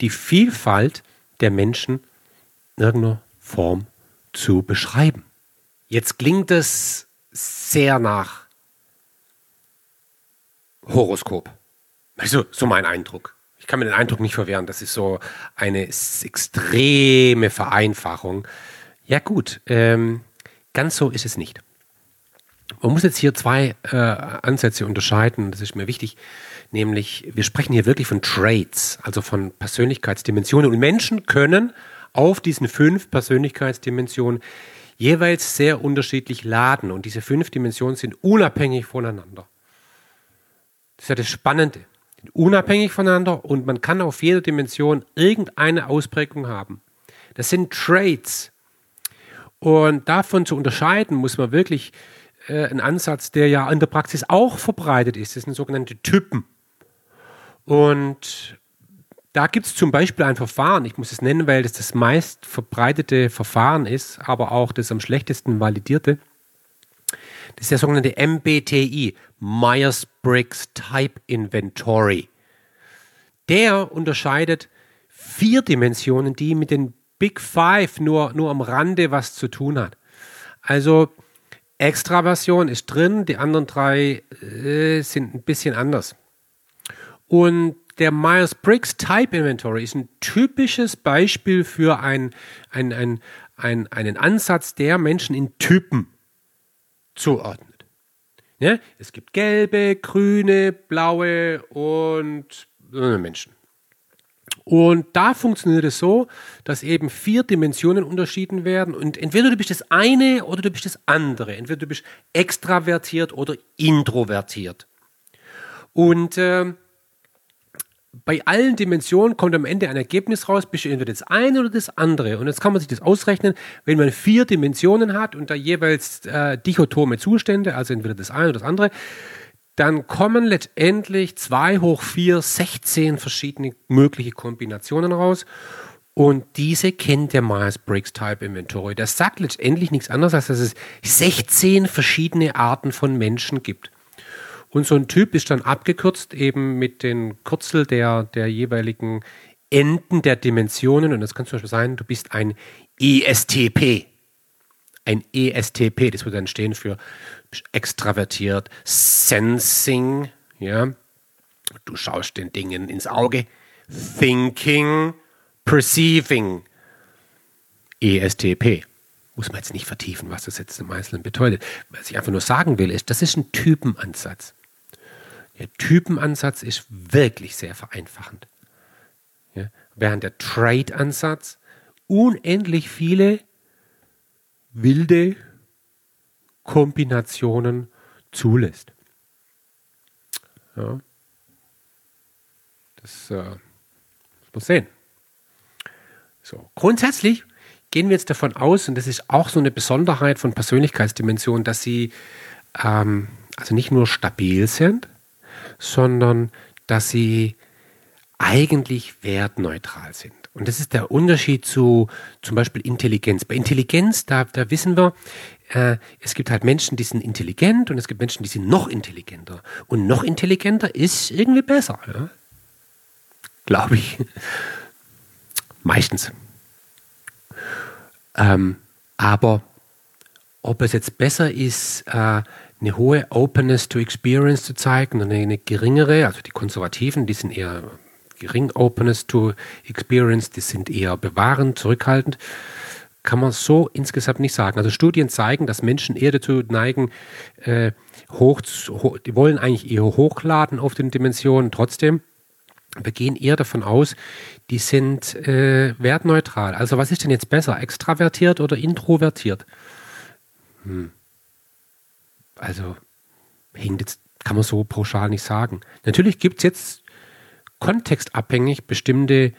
die Vielfalt der Menschen in irgendeiner Form zu beschreiben. Jetzt klingt es sehr nach Horoskop. Also, so mein Eindruck. Ich kann mir den Eindruck nicht verwehren, das ist so eine extreme Vereinfachung. Ja gut, ähm, ganz so ist es nicht. Man muss jetzt hier zwei äh, Ansätze unterscheiden, das ist mir wichtig, nämlich wir sprechen hier wirklich von Traits, also von Persönlichkeitsdimensionen und Menschen können auf diesen fünf Persönlichkeitsdimensionen jeweils sehr unterschiedlich laden und diese fünf Dimensionen sind unabhängig voneinander. Das ist ja das Spannende unabhängig voneinander und man kann auf jeder Dimension irgendeine Ausprägung haben. Das sind Traits. Und davon zu unterscheiden, muss man wirklich äh, einen Ansatz, der ja in der Praxis auch verbreitet ist. Das sind sogenannte Typen. Und da gibt es zum Beispiel ein Verfahren, ich muss es nennen, weil das das meist verbreitete Verfahren ist, aber auch das am schlechtesten validierte. Das ist der sogenannte MBTI, Myers-Briggs Type Inventory. Der unterscheidet vier Dimensionen, die mit den Big Five nur, nur am Rande was zu tun hat. Also Extraversion ist drin, die anderen drei äh, sind ein bisschen anders. Und der Myers-Briggs Type Inventory ist ein typisches Beispiel für ein, ein, ein, ein, einen Ansatz, der Menschen in Typen zuordnet. Ja, es gibt gelbe, grüne, blaue und äh, Menschen. Und da funktioniert es so, dass eben vier Dimensionen unterschieden werden und entweder du bist das eine oder du bist das andere. Entweder du bist extravertiert oder introvertiert. Und äh, bei allen Dimensionen kommt am Ende ein Ergebnis raus, du entweder das eine oder das andere. Und jetzt kann man sich das ausrechnen, wenn man vier Dimensionen hat und da jeweils äh, dichotome Zustände, also entweder das eine oder das andere, dann kommen letztendlich 2 hoch 4, 16 verschiedene mögliche Kombinationen raus. Und diese kennt der Myers-Briggs Type Inventory. Das sagt letztendlich nichts anderes, als dass es 16 verschiedene Arten von Menschen gibt. Und so ein Typ ist dann abgekürzt eben mit den Kürzel der, der jeweiligen Enden der Dimensionen. Und das kann zum Beispiel sein, du bist ein ESTP. Ein ESTP, das würde dann stehen für extravertiert, Sensing, ja. Du schaust den Dingen ins Auge. Thinking, Perceiving. ESTP muss man jetzt nicht vertiefen, was das jetzt im Einzelnen bedeutet. Was ich einfach nur sagen will, ist, das ist ein Typenansatz. Der Typenansatz ist wirklich sehr vereinfachend. Ja? Während der Trade-Ansatz unendlich viele wilde Kombinationen zulässt. Ja. Das äh, muss man sehen. So, grundsätzlich gehen wir jetzt davon aus, und das ist auch so eine Besonderheit von Persönlichkeitsdimensionen, dass sie ähm, also nicht nur stabil sind, sondern dass sie eigentlich wertneutral sind. Und das ist der Unterschied zu zum Beispiel Intelligenz. Bei Intelligenz, da, da wissen wir, äh, es gibt halt Menschen, die sind intelligent und es gibt Menschen, die sind noch intelligenter. Und noch intelligenter ist irgendwie besser. Ja? glaube ich. [laughs] Meistens. Ähm, aber ob es jetzt besser ist, äh, eine hohe Openness to Experience zu zeigen und eine, geringere, also die Konservativen, die sind eher gering Openness to Experience, die sind eher bewahrend, zurückhaltend, kann man so insgesamt nicht sagen. Also Studien zeigen, dass Menschen eher dazu neigen, äh, hoch, hoch, die wollen eigentlich eher hochladen auf den Dimensionen, trotzdem wir gehen eher davon aus, die sind äh, wertneutral. Also was ist denn jetzt besser, extravertiert oder introvertiert? Hm. Also hängt jetzt, kann man so pauschal nicht sagen. Natürlich gibt es jetzt kontextabhängig bestimmte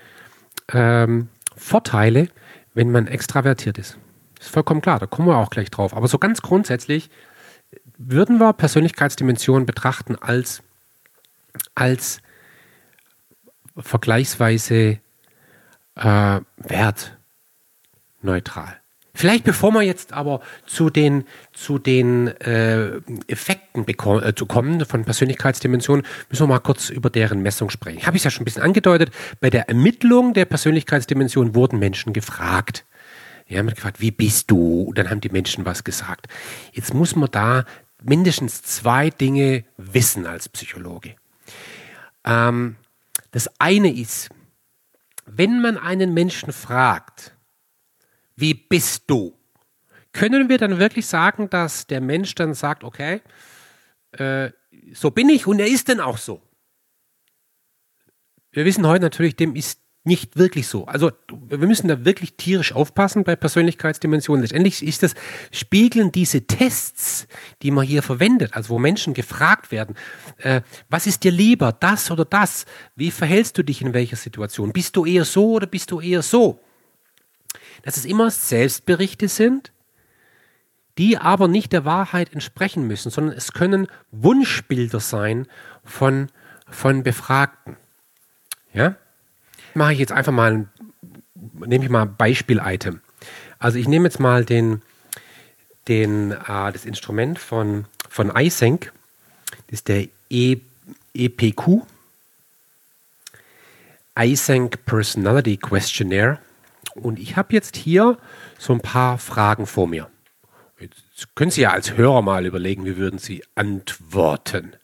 ähm, Vorteile, wenn man extravertiert ist. Ist vollkommen klar, da kommen wir auch gleich drauf. Aber so ganz grundsätzlich würden wir Persönlichkeitsdimensionen betrachten als, als vergleichsweise äh, wertneutral. Vielleicht bevor wir jetzt aber zu den, zu den äh, Effekten äh, zu kommen von Persönlichkeitsdimensionen, müssen wir mal kurz über deren Messung sprechen. Habe ich ja schon ein bisschen angedeutet. Bei der Ermittlung der Persönlichkeitsdimension wurden Menschen gefragt. Ja, man gefragt, wie bist du? Und dann haben die Menschen was gesagt. Jetzt muss man da mindestens zwei Dinge wissen als Psychologe. Ähm, das eine ist, wenn man einen Menschen fragt, wie bist du? Können wir dann wirklich sagen, dass der Mensch dann sagt, okay, äh, so bin ich und er ist denn auch so? Wir wissen heute natürlich, dem ist nicht wirklich so. Also wir müssen da wirklich tierisch aufpassen bei Persönlichkeitsdimensionen. Letztendlich ist das, spiegeln diese Tests, die man hier verwendet, also wo Menschen gefragt werden, äh, was ist dir lieber, das oder das? Wie verhältst du dich in welcher Situation? Bist du eher so oder bist du eher so? Dass es immer Selbstberichte sind, die aber nicht der Wahrheit entsprechen müssen, sondern es können Wunschbilder sein von, von Befragten. Ja? Mache ich jetzt einfach mal, nehme ich mal Beispiel-Item. Also ich nehme jetzt mal den, den, äh, das Instrument von, von iSync, das ist der e, EPQ, iSync Personality Questionnaire. Und ich habe jetzt hier so ein paar Fragen vor mir. Jetzt können Sie ja als Hörer mal überlegen, wie würden Sie antworten.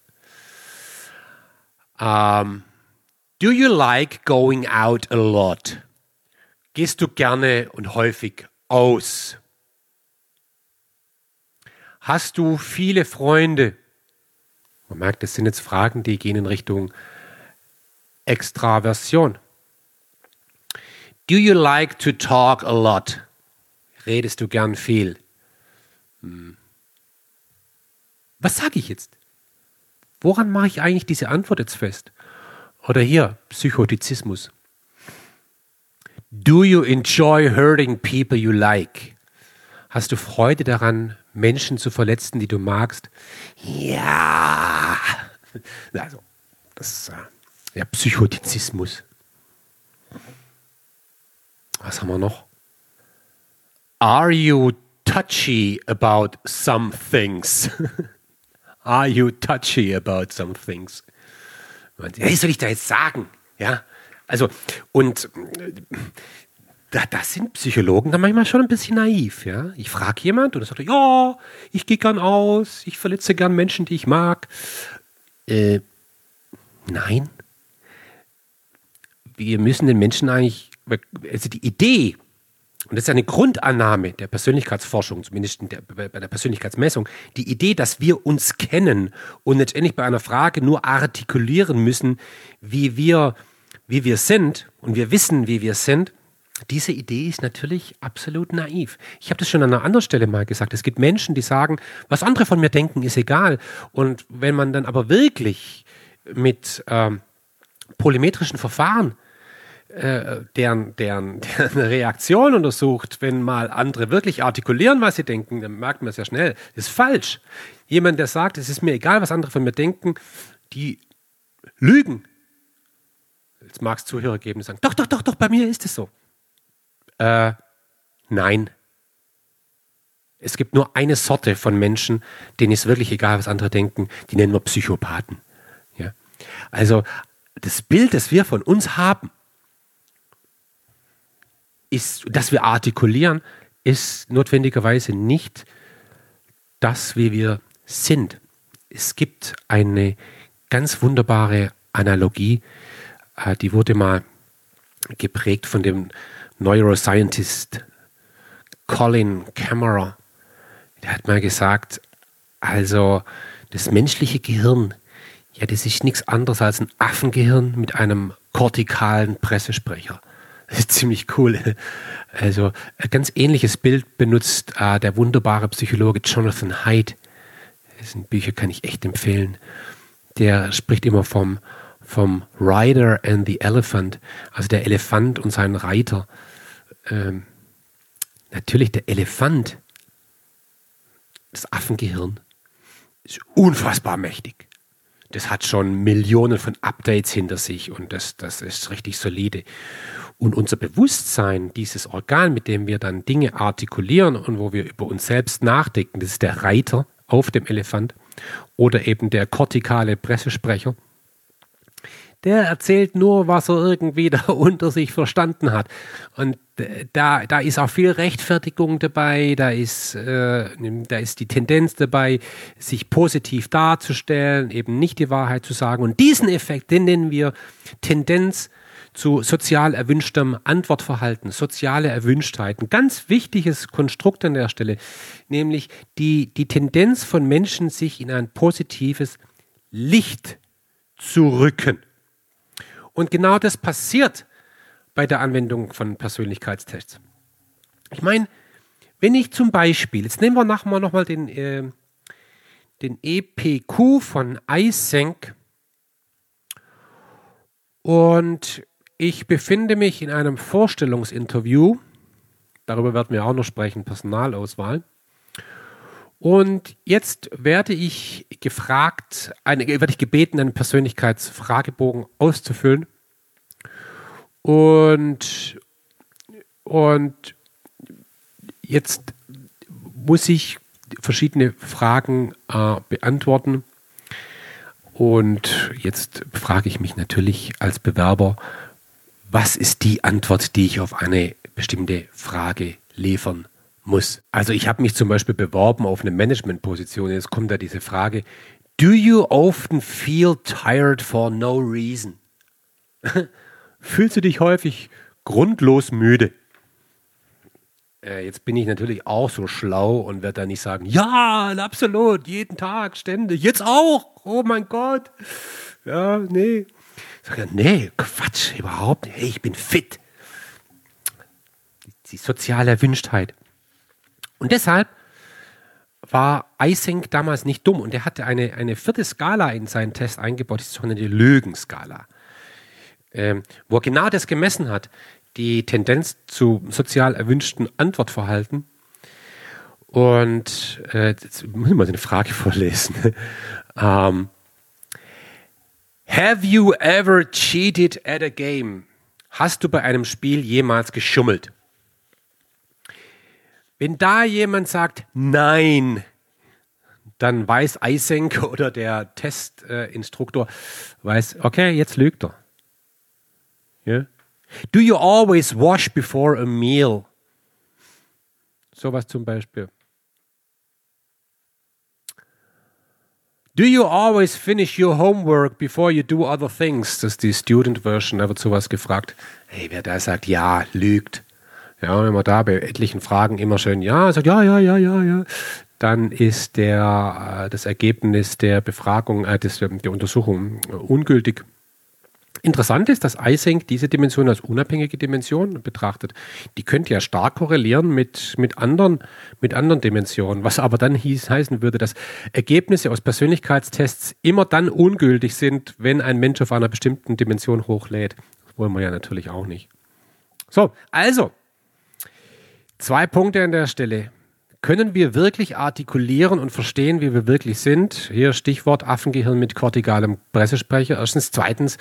Um, ähm, do you like going out a lot? Gehst du gerne und häufig aus? Hast du viele Freunde? Man merkt, das sind jetzt Fragen, die gehen in Richtung Extraversion. Do you like to talk a lot? Redest du gern viel? Hm. Was sage ich jetzt? Woran mache ich eigentlich diese Antwort jetzt fest? Oder hier, Psychotizismus. Do you enjoy hurting people you like? Hast du Freude daran, Menschen zu verletzen, die du magst? Ja. Also, das ist ja Psychotizismus. Was haben wir noch? Are you touchy about some things? [laughs] Are you touchy about some things? Was soll ich da jetzt sagen? Ja, also, und da, das sind Psychologen dann manchmal schon ein bisschen naiv. Ja? Ich frage jemand und er sagt, ja, ich gehe gern aus, ich verletze gern Menschen, die ich mag. Äh, nein. Wir müssen den Menschen eigentlich also die Idee, und das ist eine Grundannahme der Persönlichkeitsforschung, zumindest der, bei der Persönlichkeitsmessung, die Idee, dass wir uns kennen und letztendlich bei einer Frage nur artikulieren müssen, wie wir, wie wir sind und wir wissen, wie wir sind, diese Idee ist natürlich absolut naiv. Ich habe das schon an einer anderen Stelle mal gesagt. Es gibt Menschen, die sagen, was andere von mir denken, ist egal. Und wenn man dann aber wirklich mit ähm, polymetrischen Verfahren äh, deren, deren, [laughs] deren Reaktion untersucht, wenn mal andere wirklich artikulieren, was sie denken, dann merkt man es ja schnell. Das ist falsch. Jemand, der sagt, es ist mir egal, was andere von mir denken, die lügen. Jetzt mag es Zuhörer geben, die sagen, doch, doch, doch, doch, bei mir ist es so. Äh, nein. Es gibt nur eine Sorte von Menschen, denen ist wirklich egal, was andere denken. Die nennen wir Psychopathen. Ja? Also das Bild, das wir von uns haben, ist, dass wir artikulieren, ist notwendigerweise nicht das, wie wir sind. Es gibt eine ganz wunderbare Analogie, äh, die wurde mal geprägt von dem Neuroscientist Colin Cameron. Der hat mal gesagt, also das menschliche Gehirn, ja, das ist nichts anderes als ein Affengehirn mit einem kortikalen Pressesprecher. [laughs] Ziemlich cool. Also ein ganz ähnliches Bild benutzt äh, der wunderbare Psychologe Jonathan Haidt. Dessen Bücher kann ich echt empfehlen. Der spricht immer vom, vom Rider and the Elephant, also der Elefant und sein Reiter. Ähm, natürlich der Elefant, das Affengehirn, ist unfassbar mächtig. Das hat schon Millionen von Updates hinter sich und das, das ist richtig solide. Und unser Bewusstsein, dieses Organ, mit dem wir dann Dinge artikulieren und wo wir über uns selbst nachdenken, das ist der Reiter auf dem Elefant oder eben der kortikale Pressesprecher, der erzählt nur, was er irgendwie [laughs] da unter sich verstanden hat. Und da, da ist auch viel Rechtfertigung dabei, da ist, äh, da ist die Tendenz dabei, sich positiv darzustellen, eben nicht die Wahrheit zu sagen. Und diesen Effekt, den nennen wir Tendenz zu sozial erwünschtem Antwortverhalten, soziale Erwünschtheit. Ein ganz wichtiges Konstrukt an der Stelle, nämlich die, die Tendenz von Menschen, sich in ein positives Licht zu rücken. Und genau das passiert bei der Anwendung von Persönlichkeitstests. Ich meine, wenn ich zum Beispiel, jetzt nehmen wir nachher nochmal den, äh, den EPQ von Eysenck und ich befinde mich in einem Vorstellungsinterview. Darüber werden wir auch noch sprechen, Personalauswahl. Und jetzt werde ich gefragt, eine, werde ich gebeten, einen Persönlichkeitsfragebogen auszufüllen. Und, und jetzt muss ich verschiedene Fragen äh, beantworten. Und jetzt frage ich mich natürlich als Bewerber, was ist die Antwort, die ich auf eine bestimmte Frage liefern muss. Also ich habe mich zum Beispiel beworben auf eine Managementposition. Jetzt kommt da diese Frage, do you often feel tired for no reason? [laughs] Fühlst du dich häufig grundlos müde? Äh, jetzt bin ich natürlich auch so schlau und werde da nicht sagen, ja, absolut, jeden Tag, ständig, jetzt auch, oh mein Gott. Ja, nee. Sag ja, nee, Quatsch, überhaupt nicht. Hey, ich bin fit. Die soziale Erwünschtheit. Und deshalb war Eysenck damals nicht dumm und er hatte eine, eine vierte Skala in seinen Test eingebaut, die sogenannte Lügenskala, ähm, wo er genau das gemessen hat, die Tendenz zu sozial erwünschten Antwortverhalten. Und äh, jetzt muss ich mal eine Frage [laughs] vorlesen. ähm, Have you ever cheated at a game? Hast du bei einem Spiel jemals geschummelt? Wenn da jemand sagt Nein, dann weiß Eisenk [laughs] oder der Testinstruktor, äh, weiß, okay, jetzt lügt er. Yeah? Do you always wash before a meal? Sowas zum Beispiel. Do you always finish your homework before you do other things? Das ist die Student Version, da wird sowas gefragt. Hey, wer da sagt ja, lügt. Ja, wenn man da bei etlichen Fragen immer schön ja sagt, ja, ja, ja, ja, ja, dann ist der, äh, das Ergebnis der Befragung, äh, der Untersuchung ungültig. Interessant ist, dass Eysenck diese Dimension als unabhängige Dimension betrachtet. Die könnte ja stark korrelieren mit, mit, anderen, mit anderen Dimensionen, was aber dann hieß, heißen würde, dass Ergebnisse aus Persönlichkeitstests immer dann ungültig sind, wenn ein Mensch auf einer bestimmten Dimension hochlädt. Das wollen wir ja natürlich auch nicht. So, also, zwei Punkte an der Stelle. Können wir wirklich artikulieren und verstehen, wie wir wirklich sind? Hier Stichwort Affengehirn mit kortikalem Pressesprecher. Erstens. Zweitens,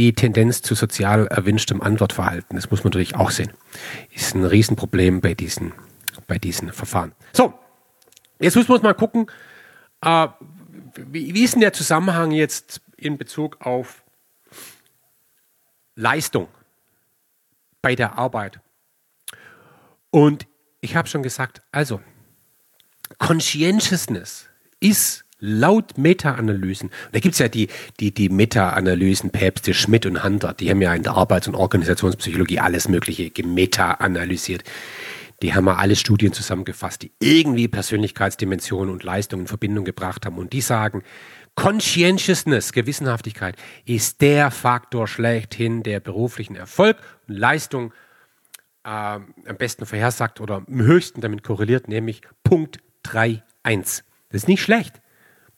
die Tendenz zu sozial erwünschtem Antwortverhalten. Das muss man natürlich auch sehen. Ist ein Riesenproblem bei diesen, bei diesen Verfahren. So, jetzt muss man mal gucken, äh, wie, wie ist denn der Zusammenhang jetzt in Bezug auf Leistung bei der Arbeit. Und ich habe schon gesagt, also Conscientiousness ist laut Meta-Analysen, da gibt es ja die, die, die Meta-Analysen, Päpste, Schmidt und Hunter, die haben ja in der Arbeits- und Organisationspsychologie alles Mögliche gemeta-analysiert. Die haben mal alle Studien zusammengefasst, die irgendwie Persönlichkeitsdimensionen und Leistungen in Verbindung gebracht haben. Und die sagen, Conscientiousness, Gewissenhaftigkeit, ist der Faktor schlechthin, der beruflichen Erfolg und Leistung äh, am besten vorhersagt oder am höchsten damit korreliert, nämlich Punkt 3.1. Das ist nicht schlecht.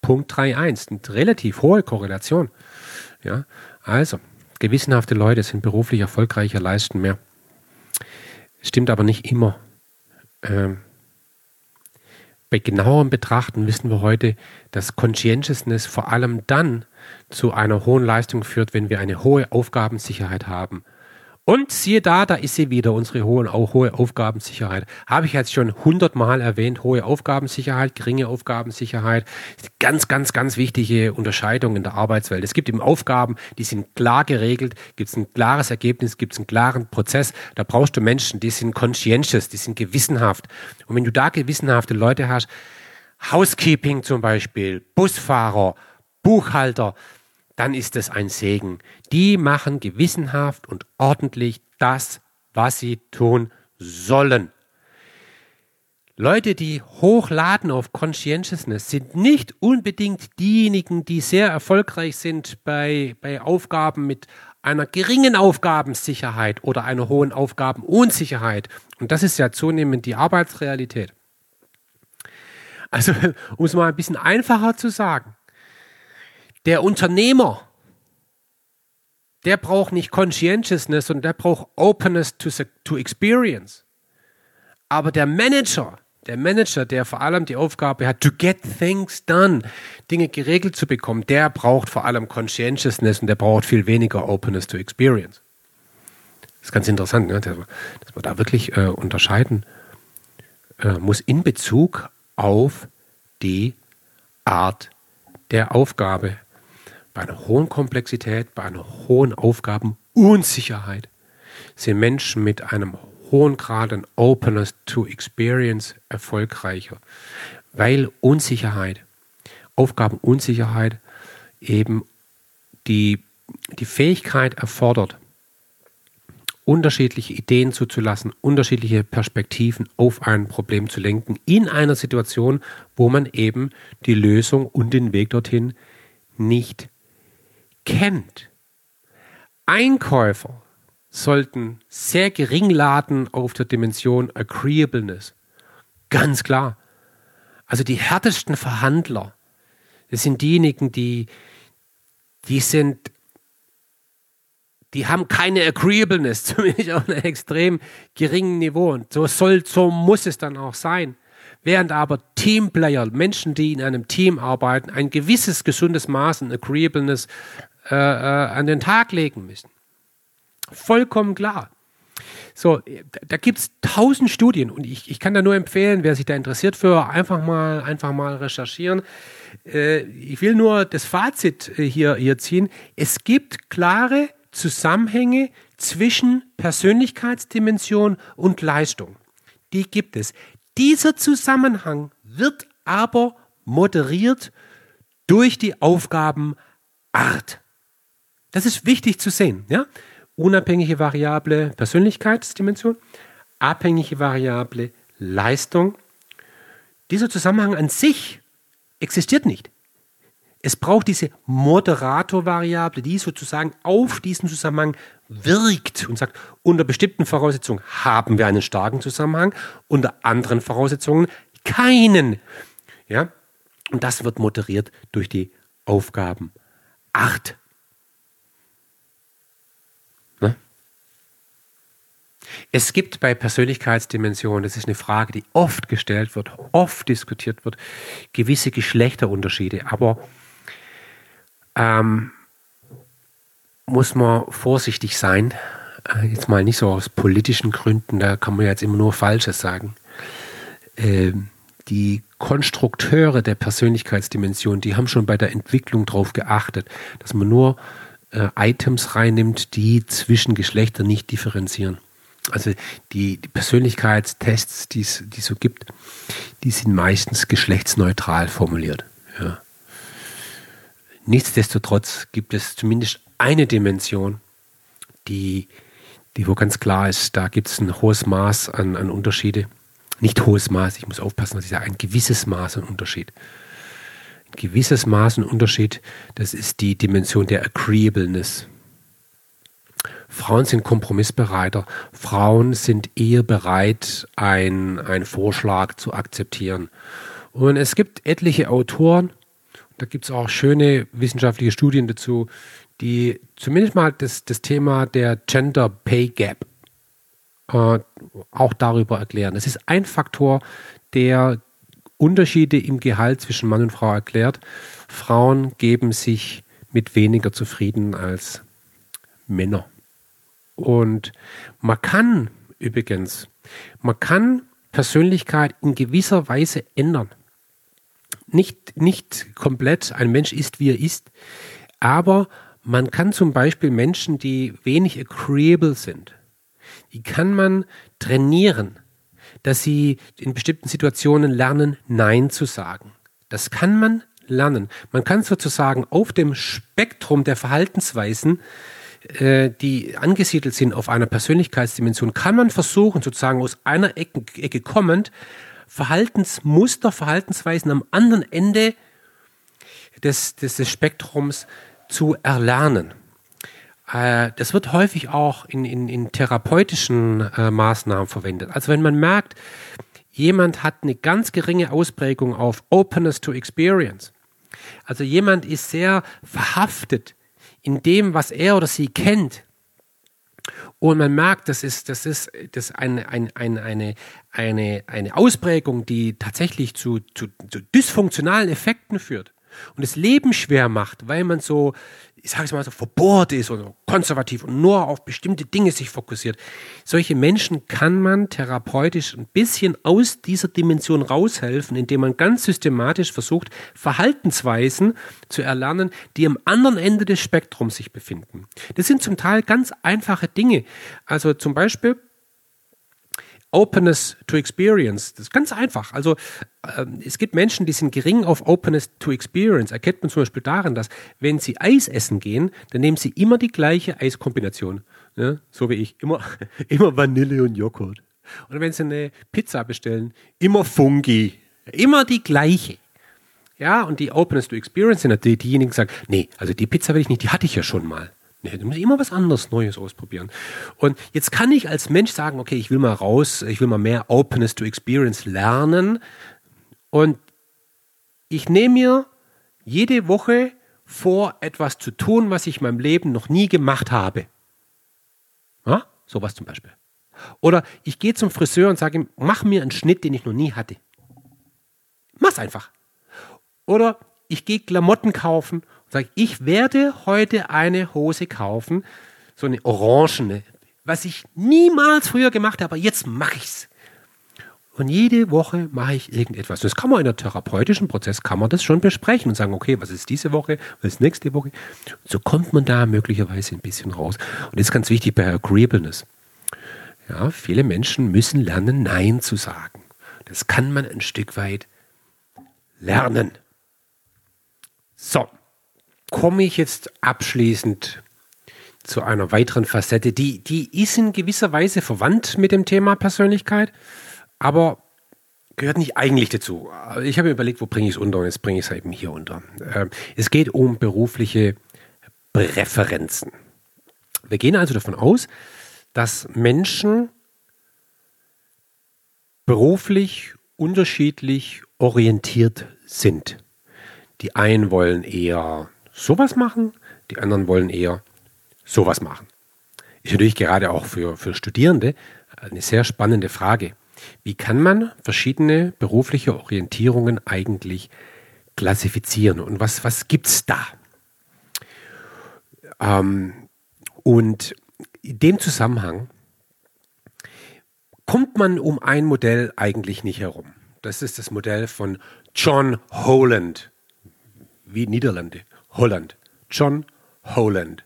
Punkt 3.1, eine relativ hohe Korrelation. Ja, also, gewissenhafte Leute sind beruflich erfolgreicher, leisten mehr. Stimmt aber nicht immer. Ähm, bei genauerem Betrachten wissen wir heute, dass Conscientiousness vor allem dann zu einer hohen Leistung führt, wenn wir eine hohe Aufgabensicherheit haben und siehe da, da ist sie wieder, unsere hohe, hohe Aufgabensicherheit. Habe ich jetzt schon hundertmal erwähnt, hohe Aufgabensicherheit, geringe Aufgabensicherheit. Ganz, ganz, ganz wichtige Unterscheidung in der Arbeitswelt. Es gibt eben Aufgaben, die sind klar geregelt, gibt es ein klares Ergebnis, gibt es einen klaren Prozess. Da brauchst du Menschen, die sind conscientious, die sind gewissenhaft. Und wenn du da gewissenhafte Leute hast, Housekeeping zum Beispiel, Busfahrer, Buchhalter, dann ist es ein Segen. Die machen gewissenhaft und ordentlich das, was sie tun sollen. Leute, die hochladen auf Conscientiousness, sind nicht unbedingt diejenigen, die sehr erfolgreich sind bei, bei Aufgaben mit einer geringen Aufgabensicherheit oder einer hohen Aufgabenunsicherheit. Und das ist ja zunehmend die Arbeitsrealität. Also, [laughs] um es mal ein bisschen einfacher zu sagen, der Unternehmer, der braucht nicht Conscientiousness und der braucht Openness to, to Experience. Aber der Manager, der Manager, der vor allem die Aufgabe hat, to get things done, Dinge geregelt zu bekommen, der braucht vor allem Conscientiousness und der braucht viel weniger Openness to Experience. Das ist ganz interessant, ne? dass, man, da wirklich äh, unterscheiden äh, muss in Bezug auf die Art der Aufgabe, bei einer hohen Komplexität, bei einer hohen Aufgabenunsicherheit sind Menschen mit einem hohen Grad an Openness to Experience erfolgreicher, weil Unsicherheit, Aufgabenunsicherheit eben die, die Fähigkeit erfordert, unterschiedliche Ideen zuzulassen, unterschiedliche Perspektiven auf ein Problem zu lenken, in einer Situation, wo man eben die Lösung und den Weg dorthin nicht kennt. Einkäufer sollten sehr gering laden auf der Dimension Agreeableness. Ganz klar. Also die härtesten Verhandler, das sind diejenigen, die, die sind, die haben keine Agreeableness, [laughs] zumindest auf einem extrem geringen Niveau. Und so soll, so muss es dann auch sein. Während aber Teamplayer, Menschen, die in einem Team arbeiten, ein gewisses gesundes Maß an Agreeableness äh, äh, an den Tag legen müssen. Vollkommen klar. So, da gibt es tausend Studien und ich, ich kann da nur empfehlen, wer sich da interessiert für, einfach mal, einfach mal recherchieren. Äh, ich will nur das Fazit äh, hier, hier ziehen. Es gibt klare Zusammenhänge zwischen Persönlichkeitsdimension und Leistung. Die gibt es. Dieser Zusammenhang wird aber moderiert durch die Aufgabenart. Das ist wichtig zu sehen. Ja? Unabhängige Variable Persönlichkeitsdimension, abhängige Variable Leistung. Dieser Zusammenhang an sich existiert nicht. Es braucht diese Moderatorvariable, die sozusagen auf diesen Zusammenhang wirkt und sagt, unter bestimmten Voraussetzungen haben wir einen starken Zusammenhang, unter anderen Voraussetzungen keinen. Ja? Und das wird moderiert durch die Aufgabenart. Es gibt bei Persönlichkeitsdimensionen, das ist eine Frage, die oft gestellt wird, oft diskutiert wird, gewisse Geschlechterunterschiede. Aber ähm, muss man vorsichtig sein. Äh, jetzt mal nicht so aus politischen Gründen, da kann man jetzt immer nur Falsches sagen. Ähm, die Konstrukteure der Persönlichkeitsdimension, die haben schon bei der Entwicklung darauf geachtet, dass man nur äh, Items reinnimmt, die zwischen Geschlechtern nicht differenzieren. Also die, die Persönlichkeitstests, die es so gibt, die sind meistens geschlechtsneutral formuliert. Ja. Nichtsdestotrotz gibt es zumindest eine Dimension, die, die wo ganz klar ist, da gibt es ein hohes Maß an, an Unterschiede. Nicht hohes Maß, ich muss aufpassen, dass ich sage, ein gewisses Maß an Unterschied. Ein gewisses Maß an Unterschied, das ist die Dimension der Agreeableness. Frauen sind kompromissbereiter. Frauen sind eher bereit, einen Vorschlag zu akzeptieren. Und es gibt etliche Autoren, da gibt es auch schöne wissenschaftliche Studien dazu, die zumindest mal das, das Thema der Gender Pay Gap äh, auch darüber erklären. Es ist ein Faktor, der Unterschiede im Gehalt zwischen Mann und Frau erklärt. Frauen geben sich mit weniger zufrieden als Männer. Und man kann übrigens, man kann Persönlichkeit in gewisser Weise ändern. Nicht, nicht komplett, ein Mensch ist, wie er ist, aber man kann zum Beispiel Menschen, die wenig agreeable sind, die kann man trainieren, dass sie in bestimmten Situationen lernen, Nein zu sagen. Das kann man lernen. Man kann sozusagen auf dem Spektrum der Verhaltensweisen äh, die angesiedelt sind auf einer Persönlichkeitsdimension, kann man versuchen, sozusagen aus einer Ecke, Ecke kommend, Verhaltensmuster, Verhaltensweisen am anderen Ende des, des, des Spektrums zu erlernen. Äh, das wird häufig auch in, in, in therapeutischen äh, Maßnahmen verwendet. Also wenn man merkt, jemand hat eine ganz geringe Ausprägung auf Openness to Experience. Also jemand ist sehr verhaftet in dem, was er oder sie kennt. Und man merkt, das ist, das ist, das ist eine, eine, eine, eine, eine Ausprägung, die tatsächlich zu, zu, zu dysfunktionalen Effekten führt und das Leben schwer macht, weil man so ich sage es mal so, verbohrt ist oder konservativ und nur auf bestimmte Dinge sich fokussiert. Solche Menschen kann man therapeutisch ein bisschen aus dieser Dimension raushelfen, indem man ganz systematisch versucht, Verhaltensweisen zu erlernen, die am anderen Ende des Spektrums sich befinden. Das sind zum Teil ganz einfache Dinge. Also zum Beispiel, Openness to Experience. Das ist ganz einfach. Also ähm, es gibt Menschen, die sind gering auf Openness to Experience. Erkennt man zum Beispiel daran, dass wenn sie Eis essen gehen, dann nehmen sie immer die gleiche Eiskombination. Ja, so wie ich. Immer, [laughs] immer Vanille und Joghurt. Und wenn sie eine Pizza bestellen, immer Fungi. Immer die gleiche. Ja, und die Openness to Experience sind natürlich diejenigen, die sagen, nee, also die Pizza will ich nicht, die hatte ich ja schon mal. Nee, du musst immer was anderes Neues ausprobieren. Und jetzt kann ich als Mensch sagen, okay, ich will mal raus, ich will mal mehr Openness to Experience lernen. Und ich nehme mir jede Woche vor, etwas zu tun, was ich in meinem Leben noch nie gemacht habe. Ja? Sowas zum Beispiel. Oder ich gehe zum Friseur und sage ihm, mach mir einen Schnitt, den ich noch nie hatte. Mach's einfach. Oder ich gehe Klamotten kaufen Sag ich werde heute eine Hose kaufen, so eine orangene, was ich niemals früher gemacht habe, aber jetzt mache ich's. Und jede Woche mache ich irgendetwas. Das kann man in einem therapeutischen Prozess, kann man das schon besprechen und sagen, okay, was ist diese Woche, was ist nächste Woche. So kommt man da möglicherweise ein bisschen raus. Und das ist ganz wichtig bei Agreeableness. Ja, viele Menschen müssen lernen, Nein zu sagen. Das kann man ein Stück weit lernen. So, komme ich jetzt abschließend zu einer weiteren Facette, die, die ist in gewisser Weise verwandt mit dem Thema Persönlichkeit, aber gehört nicht eigentlich dazu. Ich habe mir überlegt, wo bringe ich es unter und jetzt bringe ich es eben hier unter. Ähm, es geht um berufliche Präferenzen. Wir gehen also davon aus, dass Menschen beruflich unterschiedlich orientiert sind. Die einen wollen eher sowas machen, die anderen wollen eher sowas machen. Ist natürlich gerade auch für, für Studierende eine sehr spannende Frage. Wie kann man verschiedene berufliche Orientierungen eigentlich klassifizieren und was, was gibt es da? Ähm, und in dem Zusammenhang kommt man um ein Modell eigentlich nicht herum. Das ist das Modell von John Holland, wie Niederlande. Holland. John Holland.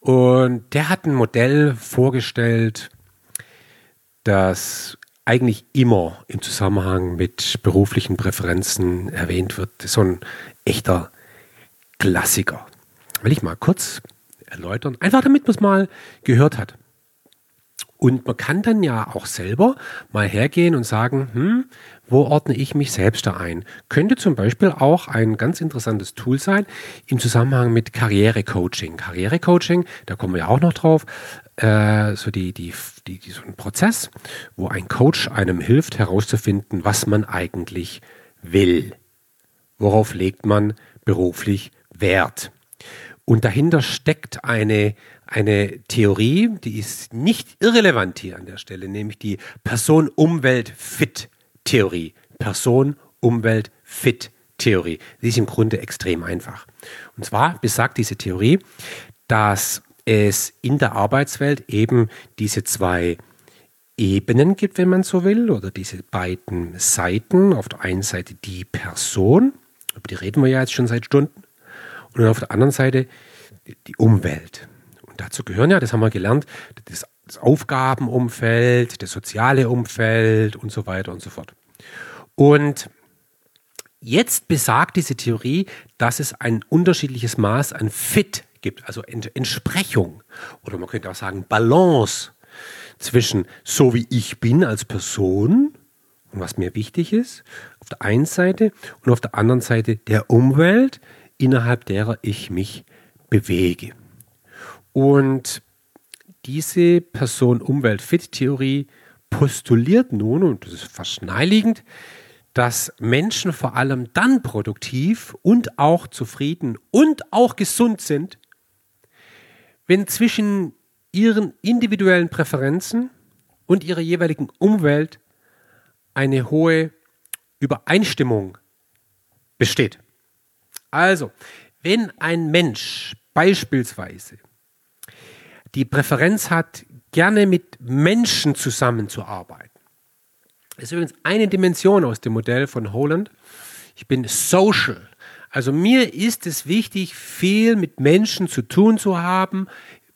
Und der hat ein Modell vorgestellt, das eigentlich immer im Zusammenhang mit beruflichen Präferenzen erwähnt wird. So ein echter Klassiker. Will ich mal kurz erläutern, einfach damit man es mal gehört hat. Und man kann dann ja auch selber mal hergehen und sagen, hm, wo ordne ich mich selbst da ein? Könnte zum Beispiel auch ein ganz interessantes Tool sein im Zusammenhang mit Karrierecoaching. Karrierecoaching, da kommen wir auch noch drauf, äh, so die, die, die, die, so ein Prozess, wo ein Coach einem hilft herauszufinden, was man eigentlich will. Worauf legt man beruflich Wert? Und dahinter steckt eine, eine Theorie, die ist nicht irrelevant hier an der Stelle, nämlich die Person-Umwelt-Fit-Theorie. Person-Umwelt-Fit-Theorie. Die ist im Grunde extrem einfach. Und zwar besagt diese Theorie, dass es in der Arbeitswelt eben diese zwei Ebenen gibt, wenn man so will, oder diese beiden Seiten. Auf der einen Seite die Person, über die reden wir ja jetzt schon seit Stunden, und auf der anderen Seite die Umwelt. Und dazu gehören ja, das haben wir gelernt, das Aufgabenumfeld, das soziale Umfeld und so weiter und so fort. Und jetzt besagt diese Theorie, dass es ein unterschiedliches Maß an Fit gibt, also Entsprechung oder man könnte auch sagen Balance zwischen so wie ich bin als Person und was mir wichtig ist, auf der einen Seite und auf der anderen Seite der Umwelt, innerhalb derer ich mich bewege. Und diese Person-Umwelt-Fit-Theorie postuliert nun, und das ist fast dass Menschen vor allem dann produktiv und auch zufrieden und auch gesund sind, wenn zwischen ihren individuellen Präferenzen und ihrer jeweiligen Umwelt eine hohe Übereinstimmung besteht. Also, wenn ein Mensch beispielsweise die Präferenz hat, gerne mit Menschen zusammenzuarbeiten, das ist übrigens eine Dimension aus dem Modell von Holland. Ich bin social. Also mir ist es wichtig, viel mit Menschen zu tun zu haben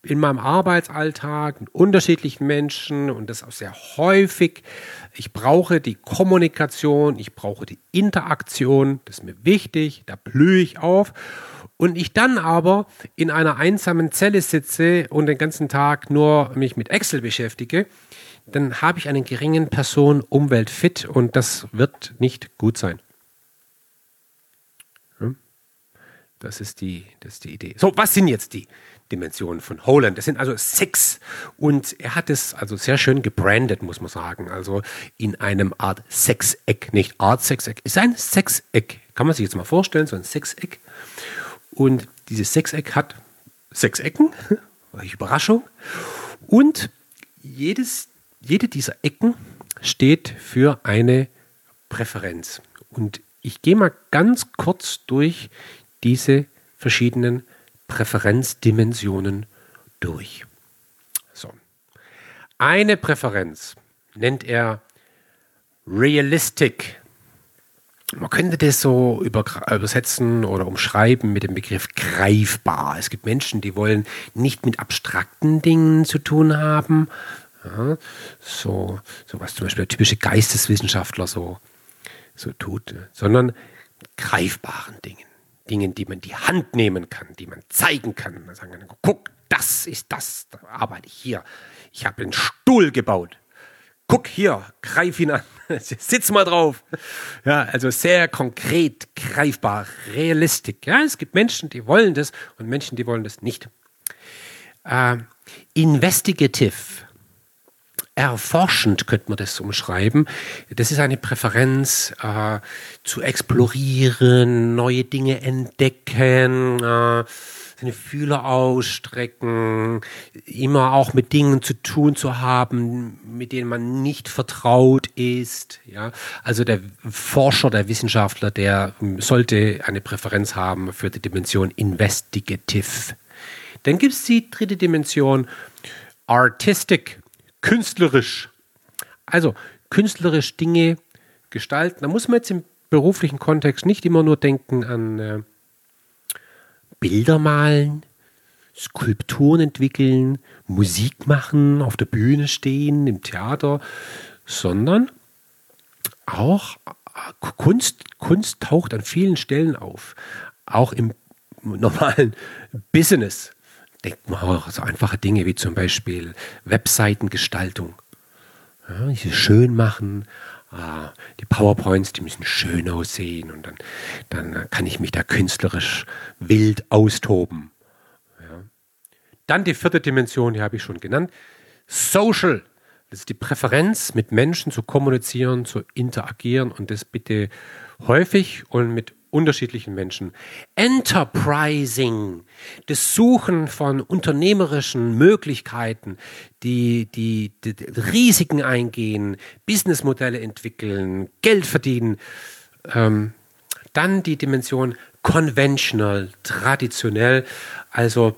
in meinem Arbeitsalltag mit unterschiedlichen Menschen und das auch sehr häufig. Ich brauche die Kommunikation, ich brauche die Interaktion, das ist mir wichtig, da blühe ich auf. Und ich dann aber in einer einsamen Zelle sitze und den ganzen Tag nur mich mit Excel beschäftige, dann habe ich einen geringen Person-Umwelt-Fit und das wird nicht gut sein. Das ist, die, das ist die Idee. So, was sind jetzt die Dimensionen von Holland? Das sind also sechs. Und er hat es also sehr schön gebrandet, muss man sagen. Also in einem Art Sechseck, nicht Art Sechseck, ist ein Sechseck. Kann man sich jetzt mal vorstellen, so ein Sechseck. Und dieses Sechseck hat sechs Ecken. [laughs] Überraschung. Und jedes, jede dieser Ecken steht für eine Präferenz. Und ich gehe mal ganz kurz durch diese verschiedenen Präferenzdimensionen durch. So. Eine Präferenz nennt er Realistic. Man könnte das so übersetzen oder umschreiben mit dem Begriff greifbar. Es gibt Menschen, die wollen nicht mit abstrakten Dingen zu tun haben. Ja, so, so was zum Beispiel der typische Geisteswissenschaftler so, so tut, sondern greifbaren Dingen. Dingen, die man die Hand nehmen kann, die man zeigen kann. Man sagen kann, guck, das ist das, da arbeite ich hier. Ich habe einen Stuhl gebaut. Guck hier, greif ihn an, [laughs] sitz mal drauf. Ja, also sehr konkret, greifbar, realistisch. Ja, es gibt Menschen, die wollen das und Menschen, die wollen das nicht. Äh, investigative erforschend könnte man das umschreiben. Das ist eine Präferenz äh, zu explorieren, neue Dinge entdecken, äh, seine Fühler ausstrecken, immer auch mit Dingen zu tun zu haben, mit denen man nicht vertraut ist. Ja? Also der Forscher, der Wissenschaftler, der sollte eine Präferenz haben für die Dimension Investigative. Dann gibt es die dritte Dimension Artistic künstlerisch. Also künstlerisch Dinge gestalten. Da muss man jetzt im beruflichen Kontext nicht immer nur denken an äh, Bilder malen, Skulpturen entwickeln, Musik machen, auf der Bühne stehen, im Theater, sondern auch äh, Kunst, Kunst taucht an vielen Stellen auf. Auch im normalen Business. Denkt man auch so einfache Dinge wie zum Beispiel Webseitengestaltung. Ja, die schön machen, ah, die PowerPoints, die müssen schön aussehen und dann, dann kann ich mich da künstlerisch wild austoben. Ja. Dann die vierte Dimension, die habe ich schon genannt. Social. Das ist die Präferenz, mit Menschen zu kommunizieren, zu interagieren und das bitte häufig und mit unterschiedlichen Menschen. Enterprising, das Suchen von unternehmerischen Möglichkeiten, die, die, die, Risiken eingehen, Businessmodelle entwickeln, Geld verdienen. Ähm, dann die Dimension conventional, traditionell, also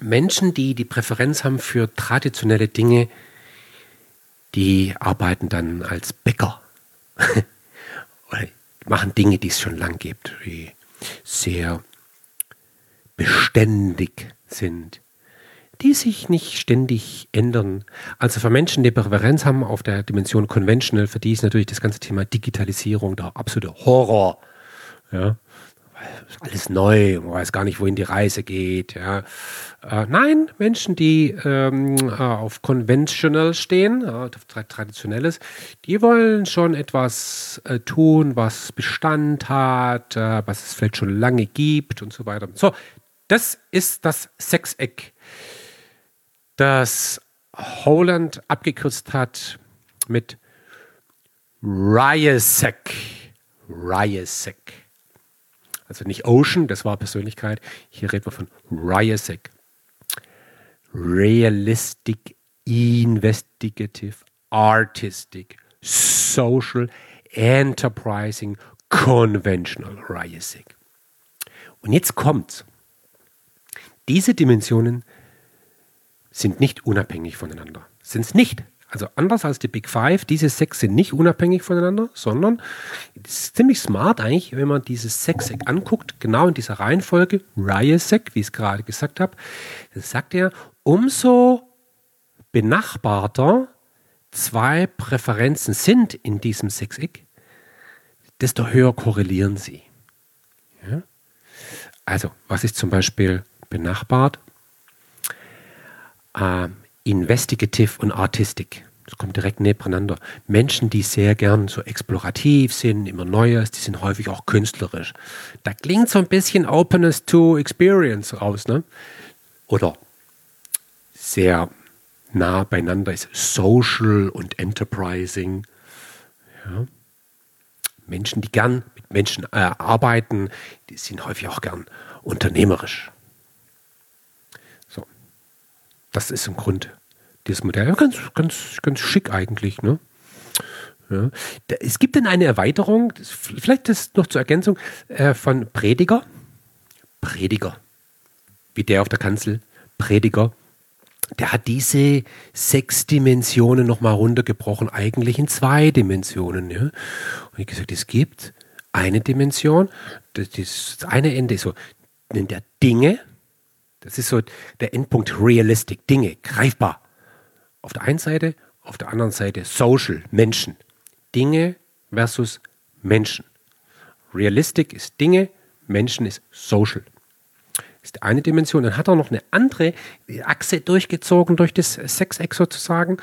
Menschen, die die Präferenz haben für traditionelle Dinge, die arbeiten dann als Bäcker. [laughs] Machen Dinge, die es schon lang gibt, die sehr beständig sind, die sich nicht ständig ändern. Also für Menschen, die Präferenz haben auf der Dimension Conventional, für die ist natürlich das ganze Thema Digitalisierung der absolute Horror. Ja, alles neu, man weiß gar nicht, wohin die Reise geht. Ja. Äh, nein, Menschen, die ähm, äh, auf Conventional stehen, äh, auf Traditionelles, die wollen schon etwas äh, tun, was Bestand hat, äh, was es vielleicht schon lange gibt und so weiter. So, das ist das Sechseck, das Holland abgekürzt hat mit Ryesek. Ryesek. Also nicht Ocean, das war Persönlichkeit. Hier reden wir von Ryesek. Realistic, Investigative, Artistic, Social, Enterprising, Conventional Ryesek. Und jetzt kommt's. Diese Dimensionen sind nicht unabhängig voneinander. Sind es nicht. Also anders als die Big Five, diese sechs sind nicht unabhängig voneinander, sondern es ist ziemlich smart eigentlich, wenn man dieses Sechseck anguckt, genau in dieser Reihenfolge, Ryesek, wie ich es gerade gesagt habe, das sagt er, umso benachbarter zwei Präferenzen sind in diesem Sechseck, desto höher korrelieren sie. Ja? Also, was ist zum Beispiel benachbart? Ähm, Investigative und Artistic. Das kommt direkt nebeneinander. Menschen, die sehr gern so explorativ sind, immer Neues, die sind häufig auch künstlerisch. Da klingt so ein bisschen Openness to Experience raus, ne? Oder sehr nah beieinander ist Social und Enterprising. Ja. Menschen, die gern mit Menschen äh, arbeiten, die sind häufig auch gern unternehmerisch. So, das ist im Grund das Modell. Ganz, ganz, ganz schick eigentlich, ne? Ja. Es gibt dann eine Erweiterung, vielleicht das noch zur Ergänzung, äh, von Prediger. Prediger. Wie der auf der Kanzel. Prediger. Der hat diese sechs Dimensionen nochmal runtergebrochen, eigentlich in zwei Dimensionen. Ja? Und ich gesagt, es gibt eine Dimension, das, das eine Ende ist so, nennt er Dinge, das ist so der Endpunkt Realistic, Dinge, greifbar. Auf der einen Seite, auf der anderen Seite Social, Menschen. Dinge versus Menschen. Realistic ist Dinge, Menschen ist Social. Das ist die eine Dimension. Dann hat er noch eine andere Achse durchgezogen durch das Sechseck sozusagen.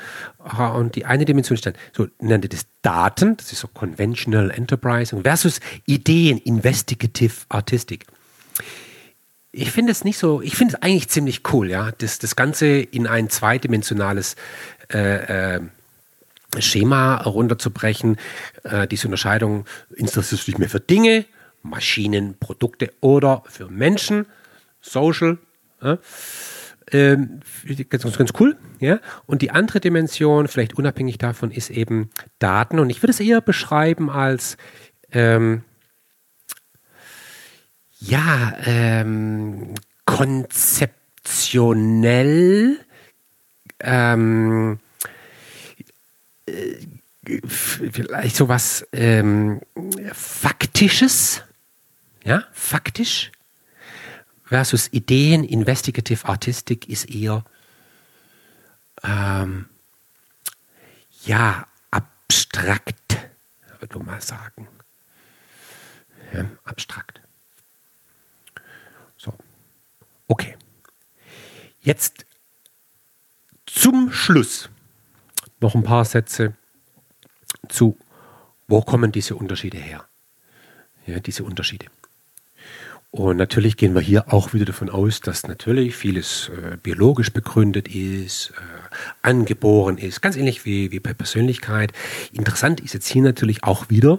Und die eine Dimension ist dann, so nannte das Daten, das ist so Conventional Enterprise versus Ideen, Investigative Artistic ich finde es nicht so, ich finde es eigentlich ziemlich cool, ja, das, das Ganze in ein zweidimensionales äh, äh, Schema runterzubrechen. Äh, diese Unterscheidung, interessierst du dich mehr für Dinge, Maschinen, Produkte oder für Menschen, Social. Ja? Ähm, ganz, ganz cool. Ja? Und die andere Dimension, vielleicht unabhängig davon, ist eben Daten. Und ich würde es eher beschreiben als ähm, ja, ähm, konzeptionell, ähm, äh, vielleicht sowas ähm, Faktisches, ja, faktisch, versus Ideen, Investigative Artistik ist eher, ähm, ja, abstrakt, würde man sagen. Ja, abstrakt. So. Okay. Jetzt zum Schluss noch ein paar Sätze zu, wo kommen diese Unterschiede her? Ja, diese Unterschiede. Und natürlich gehen wir hier auch wieder davon aus, dass natürlich vieles äh, biologisch begründet ist, äh, angeboren ist, ganz ähnlich wie, wie bei Persönlichkeit. Interessant ist jetzt hier natürlich auch wieder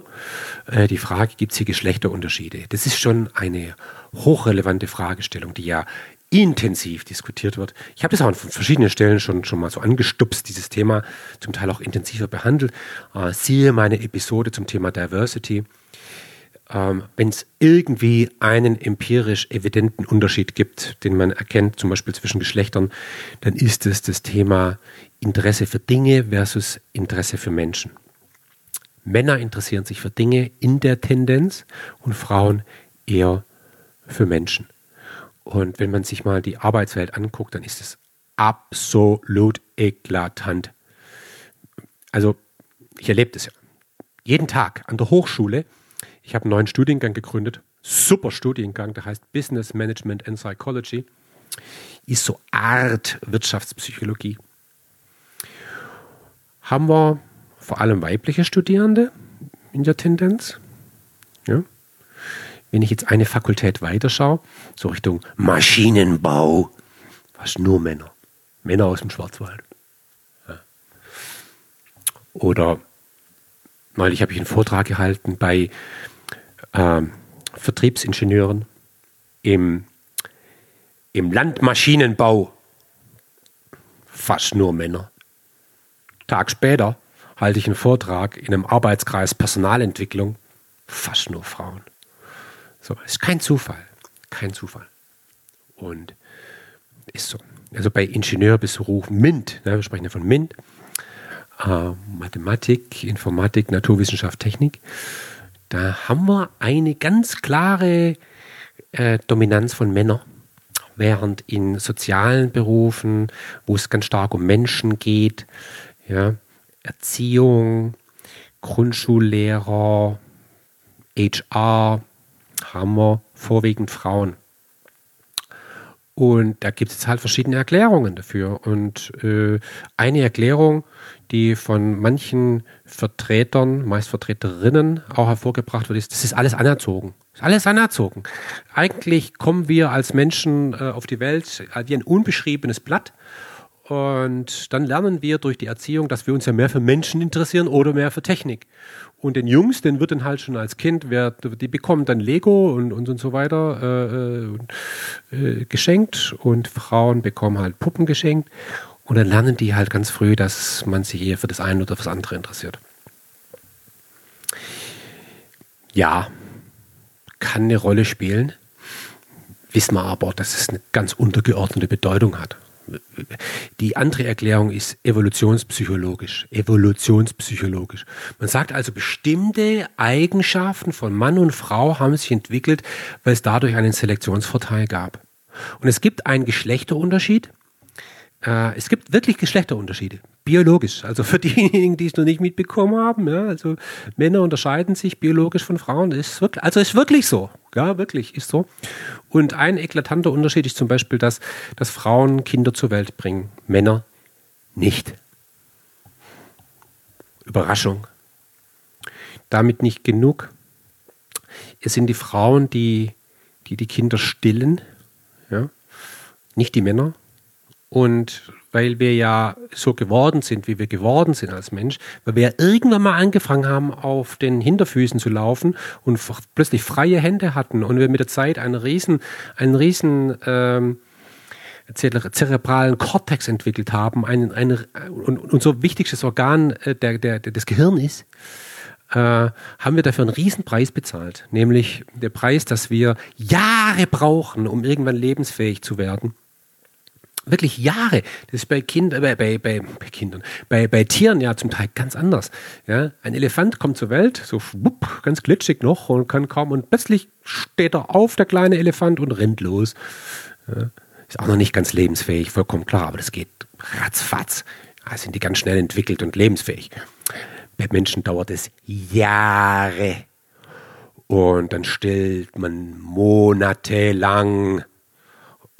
äh, die Frage, gibt es hier Geschlechterunterschiede? Das ist schon eine hochrelevante Fragestellung, die ja intensiv diskutiert wird. Ich habe das auch an verschiedenen Stellen schon, schon mal so angestupst, dieses Thema zum Teil auch intensiver behandelt. Äh, siehe meine Episode zum Thema Diversity ähm, wenn es irgendwie einen empirisch evidenten Unterschied gibt, den man erkennt, zum Beispiel zwischen Geschlechtern, dann ist es das Thema Interesse für Dinge versus Interesse für Menschen. Männer interessieren sich für Dinge in der Tendenz und Frauen eher für Menschen. Und wenn man sich mal die Arbeitswelt anguckt, dann ist es absolut eklatant. Also, ich erlebe das ja. Jeden Tag an der Hochschule ich habe einen neuen Studiengang gegründet. Super Studiengang, der heißt Business Management and Psychology. Ist so Art Wirtschaftspsychologie. Haben wir vor allem weibliche Studierende in der Tendenz. Ja. Wenn ich jetzt eine Fakultät weiterschaue, so Richtung Maschinenbau, fast nur Männer. Männer aus dem Schwarzwald. Ja. Oder neulich habe ich einen Vortrag gehalten bei äh, Vertriebsingenieuren im, im Landmaschinenbau. Fast nur Männer. Tag später halte ich einen Vortrag in einem Arbeitskreis Personalentwicklung. Fast nur Frauen. So, ist kein Zufall. Kein Zufall. Und ist so. Also bei Ingenieurberuf MINT, ne, wir sprechen ja von MINT, äh, Mathematik, Informatik, Naturwissenschaft, Technik, da haben wir eine ganz klare äh, Dominanz von Männern. Während in sozialen Berufen, wo es ganz stark um Menschen geht, ja, Erziehung, Grundschullehrer, HR, haben wir vorwiegend Frauen. Und da gibt es halt verschiedene Erklärungen dafür. Und äh, eine Erklärung, die von manchen Vertretern, meist Vertreterinnen auch hervorgebracht wird, ist, das ist alles anerzogen. Ist alles anerzogen. Eigentlich kommen wir als Menschen äh, auf die Welt wie ein unbeschriebenes Blatt. Und dann lernen wir durch die Erziehung, dass wir uns ja mehr für Menschen interessieren oder mehr für Technik. Und den Jungs, den wird dann halt schon als Kind, wer, die bekommen dann Lego und, und, und so weiter äh, äh, geschenkt und Frauen bekommen halt Puppen geschenkt. Und dann lernen die halt ganz früh, dass man sich eher für das eine oder das andere interessiert. Ja, kann eine Rolle spielen, wissen wir aber, dass es eine ganz untergeordnete Bedeutung hat. Die andere Erklärung ist evolutionspsychologisch. Evolutionspsychologisch. Man sagt also, bestimmte Eigenschaften von Mann und Frau haben sich entwickelt, weil es dadurch einen Selektionsvorteil gab. Und es gibt einen Geschlechterunterschied äh, es gibt wirklich Geschlechterunterschiede, biologisch. Also für [laughs] diejenigen, die es noch nicht mitbekommen haben, ja, also Männer unterscheiden sich biologisch von Frauen. Ist wirklich, also ist wirklich so. Ja, wirklich, ist so. Und ein eklatanter Unterschied ist zum Beispiel, dass, dass Frauen Kinder zur Welt bringen, Männer nicht. Überraschung. Damit nicht genug. Es sind die Frauen, die die, die Kinder stillen, ja, nicht die Männer. Und weil wir ja so geworden sind, wie wir geworden sind als Mensch, weil wir ja irgendwann mal angefangen haben, auf den Hinterfüßen zu laufen und plötzlich freie Hände hatten und wir mit der Zeit einen riesen, einen riesen ähm, zerebralen Kortex entwickelt haben, ein, ein, und unser wichtigstes Organ äh, der, der, der, des Gehirns ist, äh, haben wir dafür einen riesen Preis bezahlt, nämlich der Preis, dass wir Jahre brauchen, um irgendwann lebensfähig zu werden wirklich Jahre. Das ist bei Kindern, bei, bei, bei, bei Kindern, bei, bei Tieren ja zum Teil ganz anders. Ja, ein Elefant kommt zur Welt, so schwupp, ganz glitschig noch und kann kaum und plötzlich steht er auf, der kleine Elefant, und rennt los. Ja, ist auch noch nicht ganz lebensfähig, vollkommen klar, aber das geht ratzfatz. Da sind die ganz schnell entwickelt und lebensfähig. Bei Menschen dauert es Jahre. Und dann stillt man monatelang.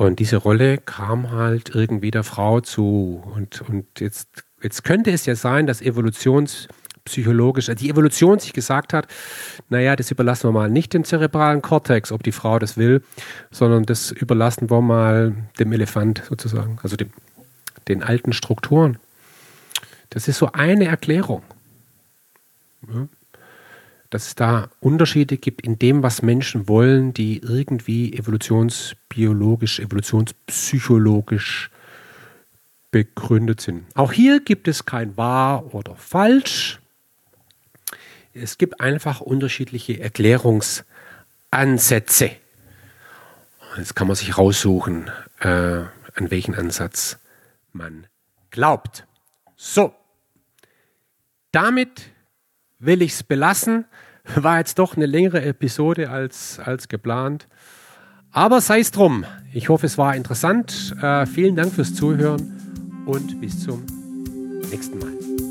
Und diese Rolle kam halt irgendwie der Frau zu. Und, und jetzt, jetzt könnte es ja sein, dass evolutionspsychologisch, die Evolution sich gesagt hat, naja, das überlassen wir mal nicht dem zerebralen Kortex, ob die Frau das will, sondern das überlassen wir mal dem Elefant sozusagen, also dem, den alten Strukturen. Das ist so eine Erklärung. Ja dass es da Unterschiede gibt in dem, was Menschen wollen, die irgendwie evolutionsbiologisch, evolutionspsychologisch begründet sind. Auch hier gibt es kein wahr oder falsch. Es gibt einfach unterschiedliche Erklärungsansätze. Jetzt kann man sich raussuchen, äh, an welchen Ansatz man glaubt. So, damit will ich es belassen. War jetzt doch eine längere Episode als, als geplant. Aber sei es drum. Ich hoffe, es war interessant. Äh, vielen Dank fürs Zuhören und bis zum nächsten Mal.